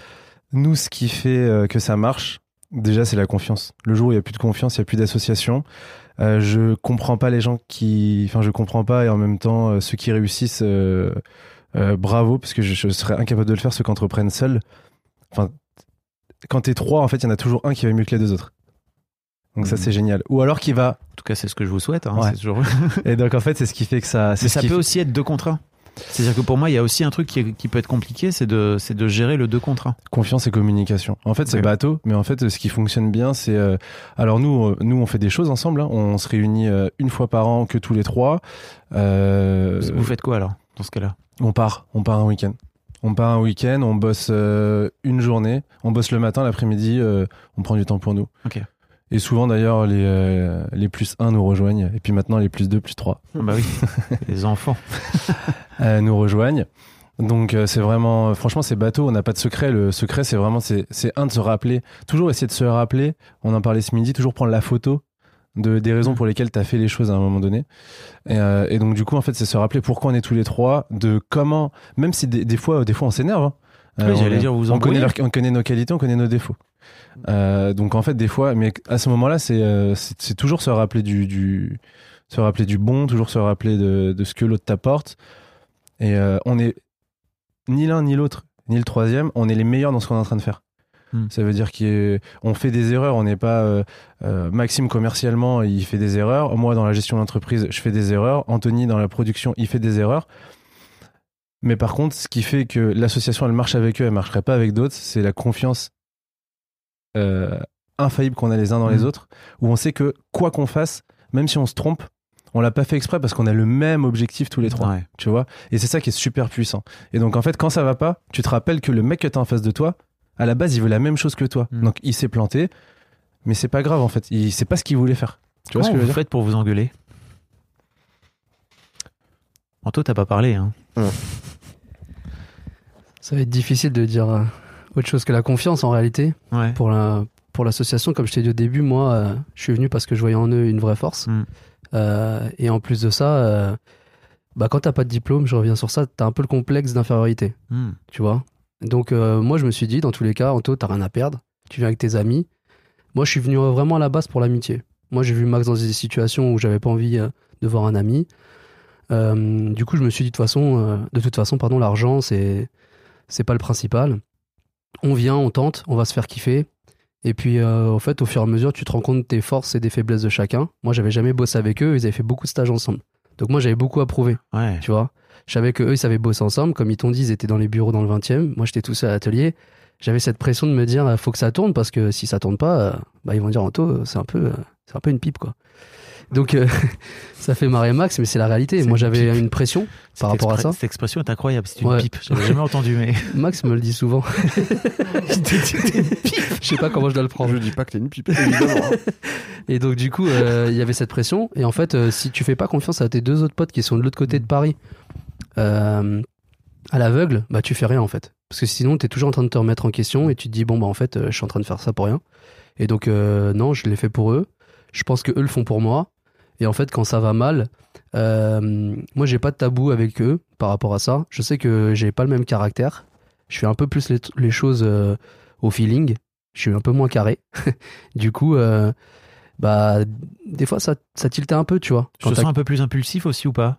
nous, ce qui fait euh, que ça marche, déjà, c'est la confiance. Le jour où il n'y a plus de confiance, il n'y a plus d'association. Euh, je comprends pas les gens qui. Enfin, je comprends pas et en même temps, euh, ceux qui réussissent, euh, bravo, parce que je, je serais incapable de le faire, ceux qui entreprennent seuls. Enfin, quand t'es trois, en fait, il y en a toujours un qui va mieux que les deux autres. Donc, ça, Mhm. c'est génial. Ou alors qui va. En tout cas, c'est ce que je vous souhaite. Hein, Ouais. toujours... Et donc, en fait, c'est ce qui fait que ça. Mais ça peut fait- aussi être deux contre un. C'est-à-dire que pour moi, il y a aussi un truc qui, est- qui peut être compliqué, c'est de, c'est de gérer le deux contre un. Confiance et communication. En fait, c'est bateau, mais en fait, ce qui fonctionne bien, c'est. euh, alors nous, euh, nous, on fait des choses ensemble. hein. On se réunit euh, une fois par an, que tous les trois. Euh, Vous faites quoi alors, dans ce cas-là? on part, on part un week-end. On part un week-end, on bosse euh, une journée, on bosse le matin, l'après-midi, on prend du temps pour nous. Ok. Et souvent d'ailleurs, les, euh, les plus 1 nous rejoignent, et puis maintenant les plus 2, plus 3 Ah Bah oui, les enfants. euh, nous rejoignent. Donc euh, c'est vraiment, franchement c'est bateau, on n'a pas de secret. Le secret c'est vraiment, c'est c'est un de se rappeler, toujours essayer de se rappeler, on en parlait ce midi, toujours prendre la photo de, des raisons pour lesquelles tu as fait les choses à un moment donné. Et, euh, et donc du coup en fait c'est se rappeler pourquoi on est tous les trois, de comment, même si des, des fois, des fois on s'énerve. hein. Oui, j'allais on, dire, vous on connaît, leur- on connaît nos qualités, on connaît nos défauts. Euh, donc en fait des fois, mais à ce moment-là c'est euh, toujours se rappeler du, du se rappeler du bon, toujours se rappeler de, de ce que l'autre t'apporte. Et euh, on est ni l'un ni l'autre, ni le troisième, on est les meilleurs dans ce qu'on est en train de faire. Hmm. Ça veut dire qu'on fait des erreurs, on n'est pas euh, Maxime commercialement, il fait des erreurs, moi dans la gestion d'entreprise, je fais des erreurs, Anthony dans la production, il fait des erreurs. Mais par contre, ce qui fait que l'association elle marche avec eux, elle marcherait pas avec d'autres, c'est la confiance euh, infaillible qu'on a les uns dans les Mhm. autres, où on sait que quoi qu'on fasse, même si on se trompe, on l'a pas fait exprès parce qu'on a le même objectif tous les trois Ouais. tu vois? Et c'est ça qui est super puissant. Et donc en fait quand ça va pas tu te rappelles que le mec que t'as en face de toi à la base il veut la même chose que toi. Mm. donc il s'est planté mais c'est pas grave en fait. Il sait pas ce qu'il voulait faire. Tu vois ce que je veux dire? faites pour vous engueuler? Anto, t'as pas parlé, hein. Ça va être difficile de dire euh, autre chose que la confiance en réalité. Ouais. Pour la pour l'association, comme je t'ai dit au début, moi, euh, je suis venu parce que je voyais en eux une vraie force. Mm. Euh, et en plus de ça, euh, bah, quand t'as pas de diplôme, je reviens sur ça, t'as un peu le complexe d'infériorité, Hmm. tu vois? Donc euh, moi, je me suis dit, dans tous les cas, Anto, t'as rien à perdre. Tu viens avec tes amis. Moi, je suis venu vraiment à la base pour l'amitié. Moi, j'ai vu Max dans des situations où j'avais pas envie de voir un ami. Du coup, je me suis dit de toute façon, de toute façon, pardon, l'argent, c'est c'est pas le principal. On vient, on tente, on va se faire kiffer. Et puis, euh, au fait, au fur et à mesure, tu te rends compte des forces et des faiblesses de chacun. Moi, j'avais jamais bossé avec eux, ils avaient fait beaucoup de stages ensemble. Donc, moi, j'avais beaucoup à prouver, Ouais. tu vois. Je savais que eux, ils savaient bosser ensemble. Comme ils t'ont dit, ils étaient dans les bureaux dans le 20e. Moi, j'étais tout seul à l'atelier. J'avais cette pression de me dire, euh, faut que ça tourne parce que si ça tourne pas, euh, bah, ils vont dire, Anto, c'est un peu, c'est un peu une pipe, quoi. Donc, euh, ça fait marrer Max, mais c'est la réalité. Moi, j'avais une pression par rapport à ça. Cette expression est incroyable, c'est une Ouais. pipe. J'avais jamais entendu, mais. Max me le dit souvent. Je sais pas comment je dois le prendre. Je dis pas que t'es une pipe, évidemment. hein. Et donc du coup, euh, il y avait cette pression. Et en fait, euh, si tu fais pas confiance à tes deux autres potes qui sont de l'autre côté de Paris, euh, à l'aveugle, bah tu fais rien en fait. Parce que sinon, t'es toujours en train de te remettre en question et tu te dis bon bah en fait, euh, je suis en train de faire ça pour rien. Et donc euh, non, je l'ai fait pour eux. Je pense que eux le font pour moi. Et en fait, quand ça va mal, euh, moi j'ai pas de tabou avec eux par rapport à ça. Je sais que j'ai pas le même caractère. Je fais un peu plus les, les choses euh, au feeling. Je suis un peu moins carré. du coup, euh, bah des fois ça, ça tiltait un peu, tu vois. Je Quand te sens un peu plus impulsif aussi ou pas?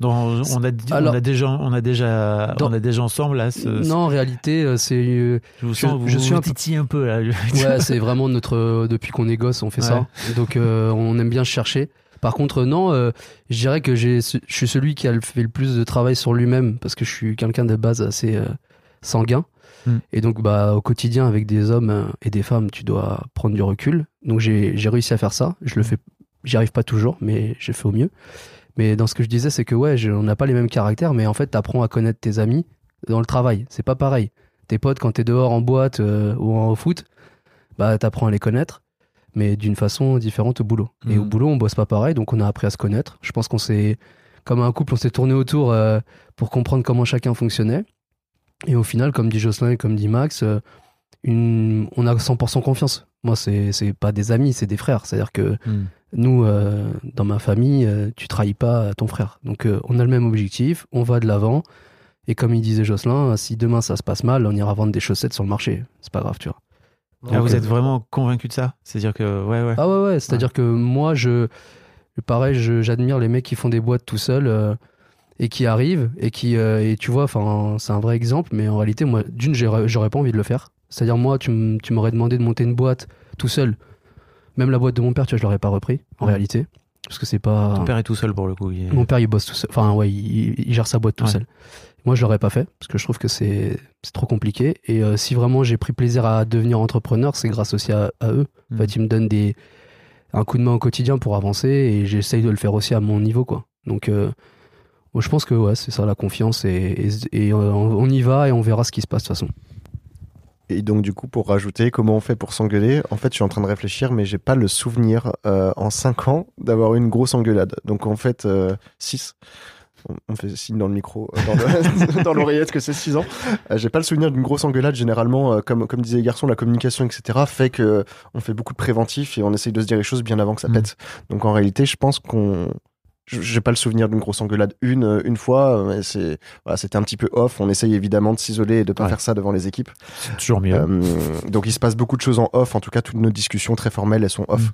Dans- on, a, dit- Alors- on, a déjà, on, a déjà, Dans- on a déjà ensemble là. Ce, Non, en réalité, euh, c'est euh, je vous je- sens, vous, je suis vous un peu- titillez un peu là. ouais, c'est vraiment notre euh, depuis qu'on est gosse, on fait ça. Donc euh, on aime bien chercher. Par contre, non, euh, je dirais que j'ai, je suis celui qui a le- fait le plus de travail sur lui-même parce que je suis quelqu'un de base assez euh, sanguin. Mm. Et donc, bah, au quotidien, avec des hommes et des femmes, tu dois prendre du recul. Donc, j'ai, j'ai réussi à faire ça. Je le fais, j'y arrive pas toujours, mais je fais au mieux. Mais dans ce que je disais, c'est que ouais, je- on n'a pas les mêmes caractères, mais en fait, t'apprends à connaître tes amis dans le travail. C'est pas pareil. Tes potes, quand t'es dehors en boîte euh, ou en foot, bah, t'apprends à les connaître, mais d'une façon différente au boulot. Et Mhm. au boulot, on bosse pas pareil, donc on a appris à se connaître. Je pense qu'on s'est, comme un couple, on s'est tourné autour euh, pour comprendre comment chacun fonctionnait. Et au final, comme dit Jocelyn et comme dit Max, euh, une, on a 100% confiance. Moi, c'est pas des amis, c'est des frères. C'est-à-dire que Hmm. Nous, euh, dans ma famille, euh, tu trahis pas ton frère. Donc, euh, on a le même objectif, on va de l'avant. Et comme il disait Jocelyn, si demain ça se passe mal, on ira vendre des chaussettes sur le marché. C'est pas grave, tu vois. Ah, vous êtes vraiment convaincu de ça? C'est-à-dire que, ouais, ouais. Ah ouais, ouais. C'est-à-dire que moi, je, pareil, j'admire les mecs qui font des boîtes tout seuls et qui arrivent et qui, et tu vois, enfin, c'est un vrai exemple. Mais en réalité, moi, d'une, j'aurais pas envie de le faire. C'est-à-dire, moi, tu m'aurais demandé de monter une boîte tout seul. Même la boîte de mon père, tu vois, je l'aurais pas repris, en Ouais. réalité. Parce que c'est pas. Ton père est tout seul pour le coup. il Mon père, il bosse tout seul. Enfin, ouais, il, il gère sa boîte tout Ouais. seul. Moi, je l'aurais pas fait parce que je trouve que c'est trop compliqué. Et euh, si vraiment j'ai pris plaisir à devenir entrepreneur, c'est grâce aussi à, à eux. En Mm. fait, ils me donnent des, un coup de main au quotidien pour avancer et j'essaye de le faire aussi à mon niveau, quoi. Donc, euh, je pense que ouais, c'est ça la confiance et, et, et, euh, on y va et on verra ce qui se passe de toute façon. Et donc, du coup, pour rajouter, comment on fait pour s'engueuler? En fait, je suis en train de réfléchir, mais j'ai pas le souvenir euh, en 5 ans d'avoir eu une grosse engueulade. Donc, en fait, 6. On, on fait signe dans le micro, euh, dans le- dans l'oreillette que c'est 6 ans. Euh, j'ai pas le souvenir d'une grosse engueulade. Généralement, euh, comme, comme disaient les garçons, la communication, etc., fait que on fait beaucoup de préventif et on essaye de se dire les choses bien avant que ça Mm. pète. Donc, en réalité, je pense qu'on. Je- J'ai pas le souvenir d'une grosse engueulade une euh, une fois, euh, mais c'est voilà, c'était un petit peu off. On essaye évidemment de s'isoler et de pas Ouais. faire ça devant les équipes. C'est toujours mieux. Euh, donc il se passe beaucoup de choses en off, en tout cas toutes nos discussions très formelles elles sont off.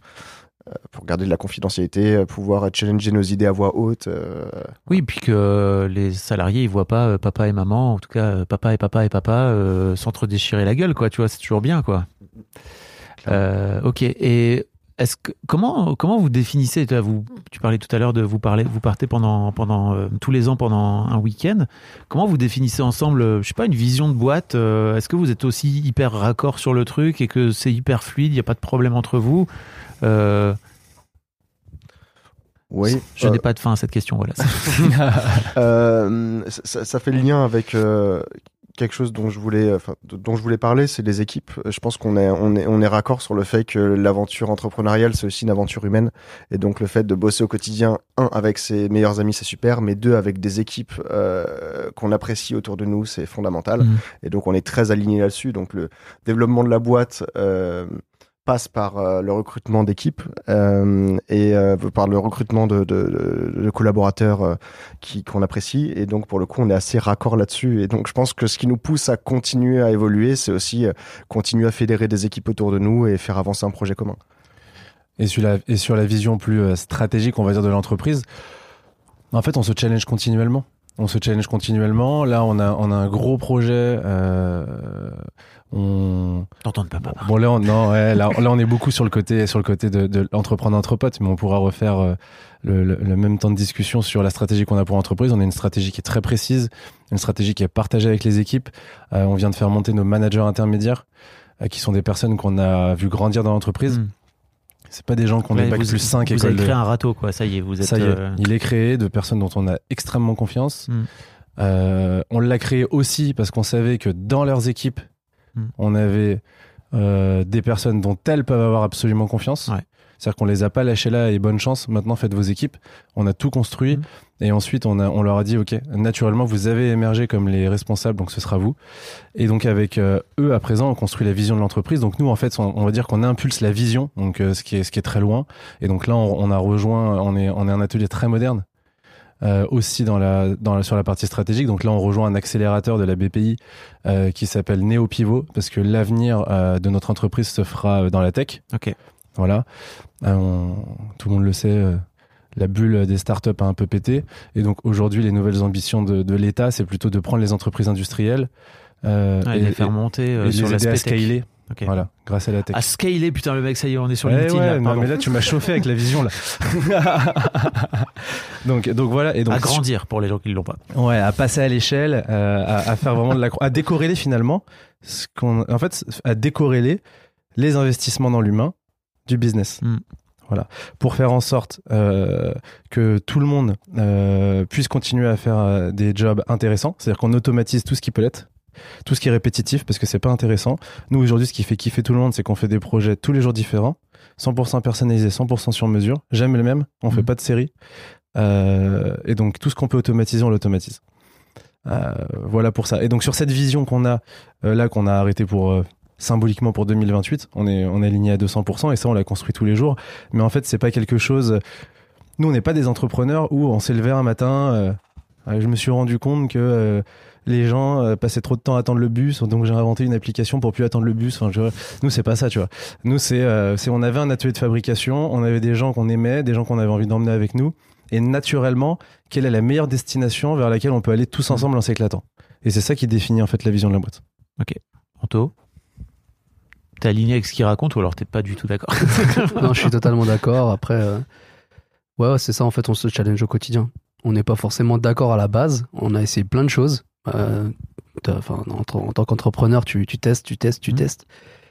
pour garder de la confidentialité, pouvoir challenger nos idées à voix haute. euh, Oui, puis que les salariés ils voient pas papa et maman, en tout cas papa et papa et papa euh, s'entre-déchirer la gueule, quoi. Tu vois, c'est toujours bien, quoi. Euh, ok. Et est-ce que comment comment vous définissez vous tu parlais tout à l'heure de vous parler vous partez pendant pendant euh, tous les ans pendant un week-end. Comment vous définissez ensemble euh, je sais pas une vision de boîte euh, Est-ce que vous êtes aussi hyper raccord sur le truc et que c'est hyper fluide, il y a pas de problème entre vous oui. Je n'ai pas de fin à cette question. Voilà. Euh, ça, ça fait le lien avec quelque chose dont je voulais, enfin, de- dont je voulais parler, c'est les équipes. Je pense qu'on est, on est, on est raccord sur le fait que l'aventure entrepreneuriale, c'est aussi une aventure humaine, et donc le fait de bosser au quotidien, un avec ses meilleurs amis, c'est super, mais deux avec des équipes euh, qu'on apprécie autour de nous, c'est fondamental. Mhm. Et donc on est très aligné là-dessus. Donc le développement de la boîte. Euh, passe par euh, le recrutement d'équipes euh, et euh, par le recrutement de, de, collaborateurs qui qu'on apprécie et donc pour le coup on est assez raccord là-dessus et donc je pense que ce qui nous pousse à continuer à évoluer c'est aussi continuer à fédérer des équipes autour de nous et faire avancer un projet commun. Et sur la, et sur la vision plus stratégique, on va dire, de l'entreprise, en fait, on se challenge continuellement. On se challenge continuellement. Là, on a, on a un gros projet. On... T'entends pas papa. Bon, là, on, non, ouais, là, là, on est beaucoup sur le côté, sur le côté de, de l'entreprendre entre potes, mais on pourra refaire euh, le, le- le même temps de discussion sur la stratégie qu'on a pour l'entreprise. On a une stratégie qui est très précise, une stratégie qui est partagée avec les équipes. Euh, on vient de faire monter nos managers intermédiaires, euh, qui sont des personnes qu'on a vu grandir dans l'entreprise. Mm. C'est pas des gens qu'on est bac plus 5 Vous avez de... créé un râteau, quoi. Ça y est, vous êtes. Ça y est, il est créé de personnes dont on a extrêmement confiance. Mm. Euh, on l'a créé aussi parce qu'on savait que dans leurs équipes, Mm. on avait euh, des personnes dont elles peuvent avoir absolument confiance. Ouais. C'est-à-dire qu'on les a pas lâchées là et bonne chance. Maintenant, faites vos équipes. On a tout construit Mm. et ensuite on, a, on leur a dit ok, naturellement vous avez émergé comme les responsables, donc ce sera vous. Et donc avec euh, eux à présent, on construit la vision de l'entreprise. Donc nous en fait, on, on va dire qu'on impulse la vision, donc euh, ce qui est ce qui est très loin. Et donc là, on, on a rejoint, on est on est un atelier très moderne. Euh, aussi dans la, dans la- sur la partie stratégique. Donc là, on rejoint un accélérateur de la BPI euh, qui s'appelle Neo Pivot parce que l'avenir euh, de notre entreprise se fera euh, dans la tech. Ok. Voilà. Euh, on- tout le monde le sait. euh, la bulle des startups a un peu pété. Et donc aujourd'hui, les nouvelles ambitions de, de l'État, c'est plutôt de prendre les entreprises industrielles euh, de les faire monter euh, et sur les aider à scaler. Ok. Voilà, grâce à la tech. À scaler, putain, le mec, ça y est, on est sur Ouais, LinkedIn. ouais, là, non, mais là, tu m'as chauffé avec la vision, là. donc, donc voilà. Et donc, à grandir pour les gens qui ne l'ont pas. Ouais, à passer à l'échelle, euh, à, à faire vraiment de la, à décorréler finalement, ce qu'on, en fait, à décorréler les investissements dans l'humain du business. Mm. Voilà, pour faire en sorte euh, que tout le monde euh, puisse continuer à faire des jobs intéressants, c'est-à-dire qu'on automatise tout ce qui peut l'être, tout ce qui est répétitif parce que c'est pas intéressant. Nous aujourd'hui, ce qui fait kiffer tout le monde, c'est qu'on fait des projets tous les jours différents, 100% personnalisés, 100% sur mesure, jamais le même, on fait Mm. pas de série. Euh, et donc tout ce qu'on peut automatiser, on l'automatise. Euh, voilà pour ça. Et donc sur cette vision qu'on a euh, là, qu'on a arrêté pour symboliquement pour 2028, on est on est aligné à 200% et ça on l'a construit tous les jours. Mais en fait c'est pas quelque chose. Nous on n'est pas des entrepreneurs où on s'est levé un matin. je me suis rendu compte que les gens euh, passaient trop de temps à attendre le bus, donc j'ai inventé une application pour plus attendre le bus. Enfin, je, nous c'est pas ça, tu vois. Nous c'est euh, c'est on avait un atelier de fabrication, on avait des gens qu'on aimait, des gens qu'on avait envie d'emmener avec nous et naturellement, quelle est la meilleure destination vers laquelle on peut aller tous ensemble en s'éclatant? Et c'est ça qui définit en fait la vision de la boîte. Anto? T'es aligné avec ce qu'il raconte ou alors t'es pas du tout d'accord? Non, je suis totalement d'accord. Après, euh, ouais, ouais, c'est ça. En fait, on se challenge au quotidien. On n'est pas forcément d'accord à la base. On a essayé plein de choses. Euh, enfin, en, en tant qu'entrepreneur, tu, tu testes, tu testes, tu Mhm. testes.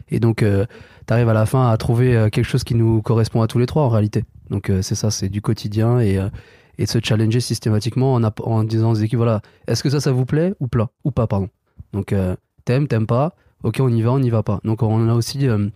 Et donc, tu arrives à la fin à trouver euh, quelque chose qui nous correspond à tous les trois en réalité. Donc, euh, c'est ça, c'est du quotidien et, euh, et de se challenger systématiquement en, disant aux équipes voilà, est-ce que ça, ça vous plaît ou, plat, ou pas, pardon. Donc, euh, t'aimes, t'aimes pas, ok, on y va, on n'y va pas. Donc, on a aussi euh,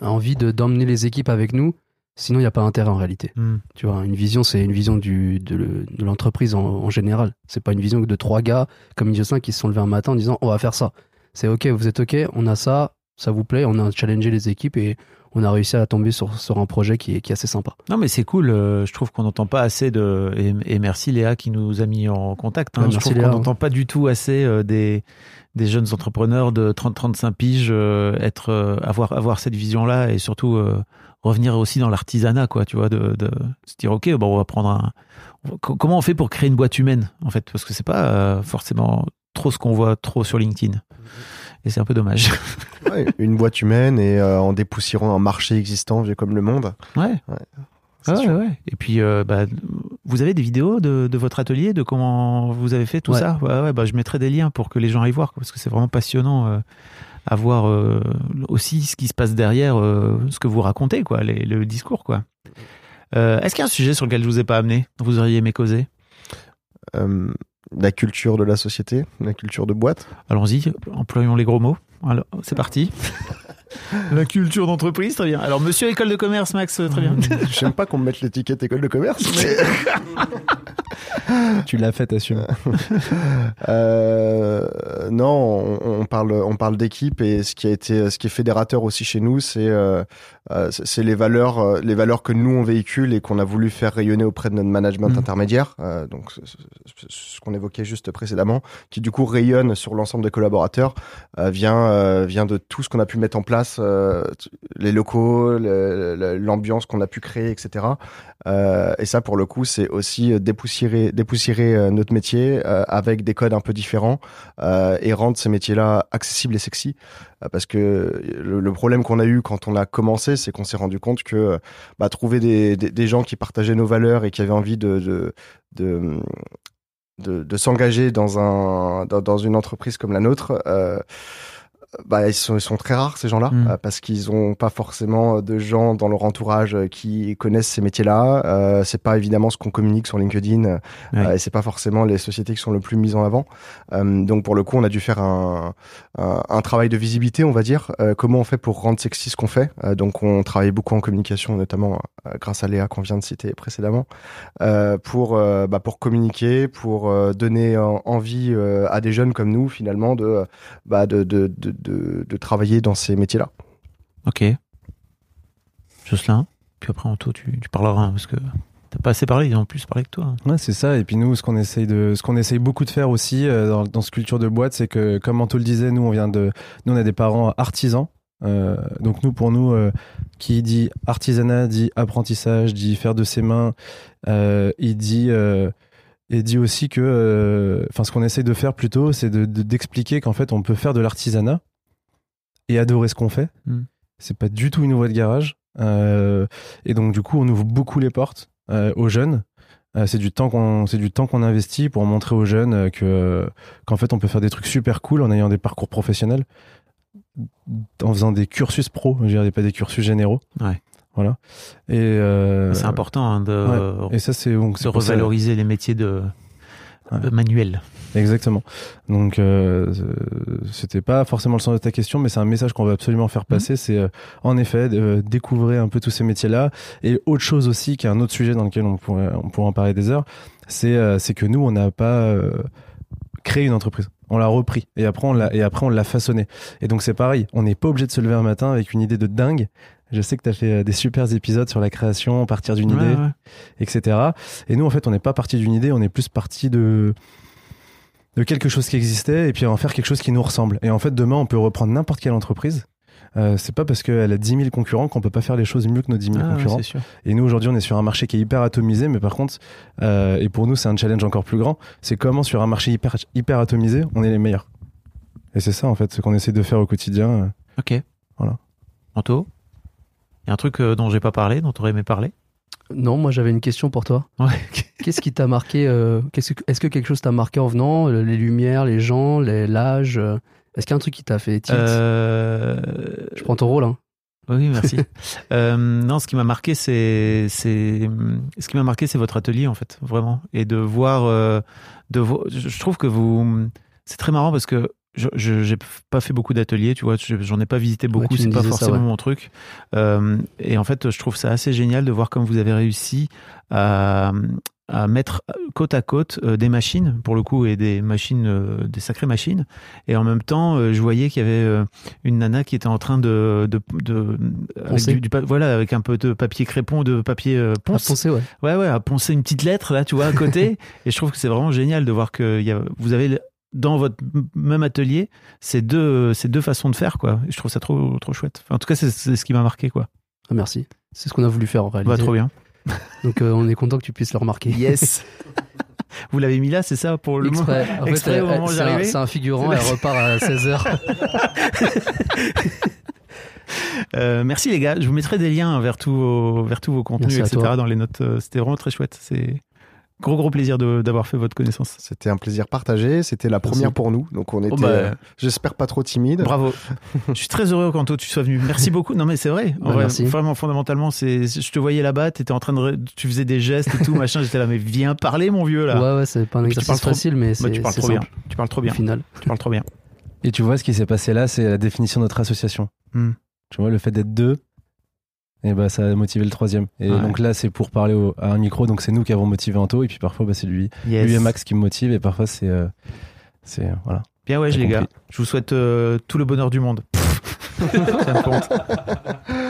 envie de d'emmener les équipes avec nous, sinon il n'y a pas intérêt en réalité. Hmm. Tu vois, une vision, c'est une vision du, de, le- de l'entreprise en, en général. C'est pas une vision de trois gars comme IGE5 qui se sont levés un matin en disant on va faire ça. C'est ok, vous êtes ok, on a ça, ça vous plaît, on a challengé les équipes et on a réussi à tomber sur, sur un projet qui est, qui est assez sympa. Non, mais c'est cool. euh, je trouve qu'on n'entend pas assez de. Et, et merci Léa qui nous a mis en contact. hein. Ouais, je trouve qu'on n'entend pas du tout assez euh, des, des jeunes entrepreneurs de 30-35 piges euh, être, avoir, avoir cette vision-là et surtout revenir aussi dans l'artisanat, quoi, tu vois, de, de se dire, ok, bon, on va prendre un. Comment on fait pour créer une boîte humaine, en fait, parce que c'est pas euh, forcément trop ce qu'on voit trop sur LinkedIn. Et c'est un peu dommage. Ouais, une boîte humaine et euh, en dépoussiérant un marché existant vieux comme le monde. Ouais. Ouais, ouais. Et puis, euh, bah, vous avez des vidéos de, de votre atelier, de comment vous avez fait tout Ouais. ça? Ouais, ouais, bah, je mettrai des liens pour que les gens aillent voir, quoi, parce que c'est vraiment passionnant euh, à voir euh, aussi ce qui se passe derrière euh, ce que vous racontez, quoi, les- le discours, quoi. Euh, Est-ce qu'il y a un sujet sur lequel je vous ai pas amené, vous auriez aimé causer? La culture de la société, la culture de boîte? Allons-y, employons les gros mots. Alors, c'est parti. la culture d'entreprise, très bien. Alors, monsieur école de commerce, Max, très bien. J'aime pas qu'on me mette l'étiquette école de commerce, mais Tu l'as fait, assume. Euh, non, on, on parle, on parle d'équipe et ce qui a été, ce qui est fédérateur aussi chez nous, c'est, euh, euh, c'est- les valeurs, euh, les valeurs que nous on véhicule et qu'on a voulu faire rayonner auprès de notre management Mhm. intermédiaire. Euh, donc, ce, qu'on évoquait juste précédemment, qui du coup rayonne sur l'ensemble des collaborateurs, euh, vient, euh, vient de tout ce qu'on a pu mettre en place, euh, les locaux, l'ambiance qu'on a pu créer, etc. Euh, et ça, pour le coup, c'est aussi euh, dépoussiérer, notre métier avec des codes un peu différents et rendre ces métiers-là accessibles et sexy. Parce que le, problème qu'on a eu quand on a commencé, c'est qu'on s'est rendu compte que bah, trouver des, gens qui partageaient nos valeurs et qui avaient envie de, s'engager dans un dans, dans une entreprise comme la nôtre bah, ils sont, ils sont très rares ces gens-là Mm. euh, parce qu'ils ont pas forcément de gens dans leur entourage euh, qui connaissent ces métiers-là. Euh, c'est pas évidemment ce qu'on communique sur LinkedIn euh, Ouais. euh, et c'est pas forcément les sociétés qui sont le plus mises en avant. Euh, donc pour le coup, on a dû faire un, un, un travail de visibilité, on va dire. Euh, comment on fait pour rendre sexy ce qu'on fait Euh, Donc on travaille beaucoup en communication, notamment euh, grâce à Léa qu'on vient de citer précédemment, euh, pour euh, bah, pour communiquer, pour euh, donner en- envie euh, à des jeunes comme nous finalement de bah, de, de, de, de, de travailler dans ces métiers-là. Ok. Jocelyn, puis après, Anto, tu, tu parleras, hein, parce que t'as pas assez parlé, ils ont plus parlé que toi. Ouais, c'est ça. Et puis nous, ce qu'on essaye de, ce qu'on essaye beaucoup de faire aussi euh, dans, dans ce culture de boîte, c'est que, comme Anto le disait, nous, on vient de, nous, on a des parents artisans. Euh, donc nous, pour nous, euh, qui dit artisanat dit apprentissage, dit faire de ses mains. Euh, il dit, euh, et dit aussi que, euh, enfin, ce qu'on essaye de faire plutôt, c'est de, de- d'expliquer qu'en fait, on peut faire de l'artisanat et adorer ce qu'on fait. Mm. C'est pas du tout une voie de garage. Euh, et donc, du coup, on ouvre beaucoup les portes euh, aux jeunes. Euh, c'est du temps qu'on c'est du temps qu'on investit pour montrer aux jeunes que qu'en fait on peut faire des trucs super cool en ayant des parcours professionnels en faisant des cursus pro je dirais pas des cursus généraux Ouais. voilà et c'est important hein, de, et ça c'est donc de ça- revaloriser les métiers de, Ouais. de manuels. Exactement. Donc, euh, euh, c'était pas forcément le sens de ta question, mais c'est un message qu'on veut absolument faire passer. C'est euh, en effet de, euh, découvrir un peu tous ces métiers-là. Et autre chose aussi, qui est un autre sujet dans lequel on pourrait, on pourrait en parler des heures, c'est euh, c'est que nous, on n'a pas euh, créé une entreprise. On l'a repris et après on l'a et après on l'a façonné. Et donc c'est pareil. On n'est pas obligé de se lever un matin avec une idée de dingue. Je sais que tu as fait euh, des super épisodes sur la création, partir d'une Ouais, idée ouais. etc. Et nous, en fait, on n'est pas parti d'une idée, on est plus parti de de quelque chose qui existait et puis en faire quelque chose qui nous ressemble. Et en fait, demain, on peut reprendre n'importe quelle entreprise. Euh, c'est pas parce qu'elle a 10 000 concurrents qu'on peut pas faire les choses mieux que nos 10 000 Ah, concurrents. Et nous, aujourd'hui, on est sur un marché qui est hyper atomisé, mais par contre, euh, et pour nous, c'est un challenge encore plus grand, c'est comment sur un marché hyper, hyper atomisé, on est les meilleurs. Et c'est ça, en fait, ce qu'on essaie de faire au quotidien. Ok. Voilà. Anto, y a un truc euh, dont j'ai pas parlé, dont tu aurais aimé parler? Non, moi j'avais une question pour toi. Ouais. Qu'est-ce qui t'a marqué euh, que- Est-ce que quelque chose t'a marqué en venant euh, Les lumières, les gens, les- l'âge euh, Est-ce qu'il y a un truc qui t'a fait tilt? Euh, Je prends ton rôle. Hein. Oui, merci. Non, ce qui m'a marqué, c'est, ce qui m'a marqué, c'est votre atelier en fait, vraiment, et de voir, de vo- je trouve que vous, c'est très marrant parce que je, j'ai pas fait beaucoup d'ateliers, tu vois, je- j'en ai pas visité beaucoup, me c'est pas ça, forcément ouais. mon truc. Euh, et en fait, je trouve ça assez génial de voir comme vous avez réussi à, à mettre côte à côte euh, des machines, pour le coup, et des machines, euh, des sacrées machines. Et en même temps, euh, je voyais qu'il y avait euh, une nana qui était en train de, de, de avec Poncer. du, du voilà, avec un peu de papier crépon, de papier euh, À ponce. penser, ouais. Ouais, ouais, à poncer une petite lettre là, tu vois, à côté. et je trouve que c'est vraiment génial de voir que y a, vous avez dans votre même atelier ces deux, ces deux façons de faire, quoi. Je trouve ça trop, trop chouette. Enfin, en tout cas, c'est ce qui m'a marqué, quoi. Ah, merci. C'est ce qu'on a voulu faire en réalité. Bah, trop bien. Donc euh, on est content que tu puisses le remarquer. Yes. Vous l'avez mis là, c'est ça pour le moment? En fait, Exprès elle- au moment où c'est un- un figurant, elle repart à 16h. Euh, merci les gars, je vous mettrai des liens vers tous vos, vers tous vos contenus, etc. dans les notes. Euh, C'était vraiment très chouette. C'est gros gros plaisir de- d'avoir fait votre connaissance. C'était un plaisir partagé. C'était la Merci. première pour nous. Donc on était, Oh, bah, euh, j'espère, pas trop timide. Bravo. je suis très heureux qu'Anto tu sois venu. Merci beaucoup. Non mais c'est vrai. Bah, vrai, merci. Vraiment fondamentalement, c'est je te voyais là-bas, t'étais en train de, tu faisais des gestes et tout machin. J'étais là, mais viens parler mon vieux là. Ouais, ouais, c'est pas un exercice parles trop- facile, mais Bah, tu parles trop bien. Tu parles trop au bien. final. Tu parles trop bien. Et tu vois, ce qui s'est passé là, c'est la définition de notre association. Hmm. Tu vois, le fait d'être deux, et bah, ça a motivé le troisième. Et Ouais. donc là, c'est pour parler au- à un micro, donc c'est nous qui avons motivé Anto, et puis parfois, bah, c'est lui, Yes. lui et Max qui me motivent, et parfois, c'est. euh, c'est euh, voilà. Bien ouais, les gars. Je vous souhaite euh, tout le bonheur du monde. Ça me compte.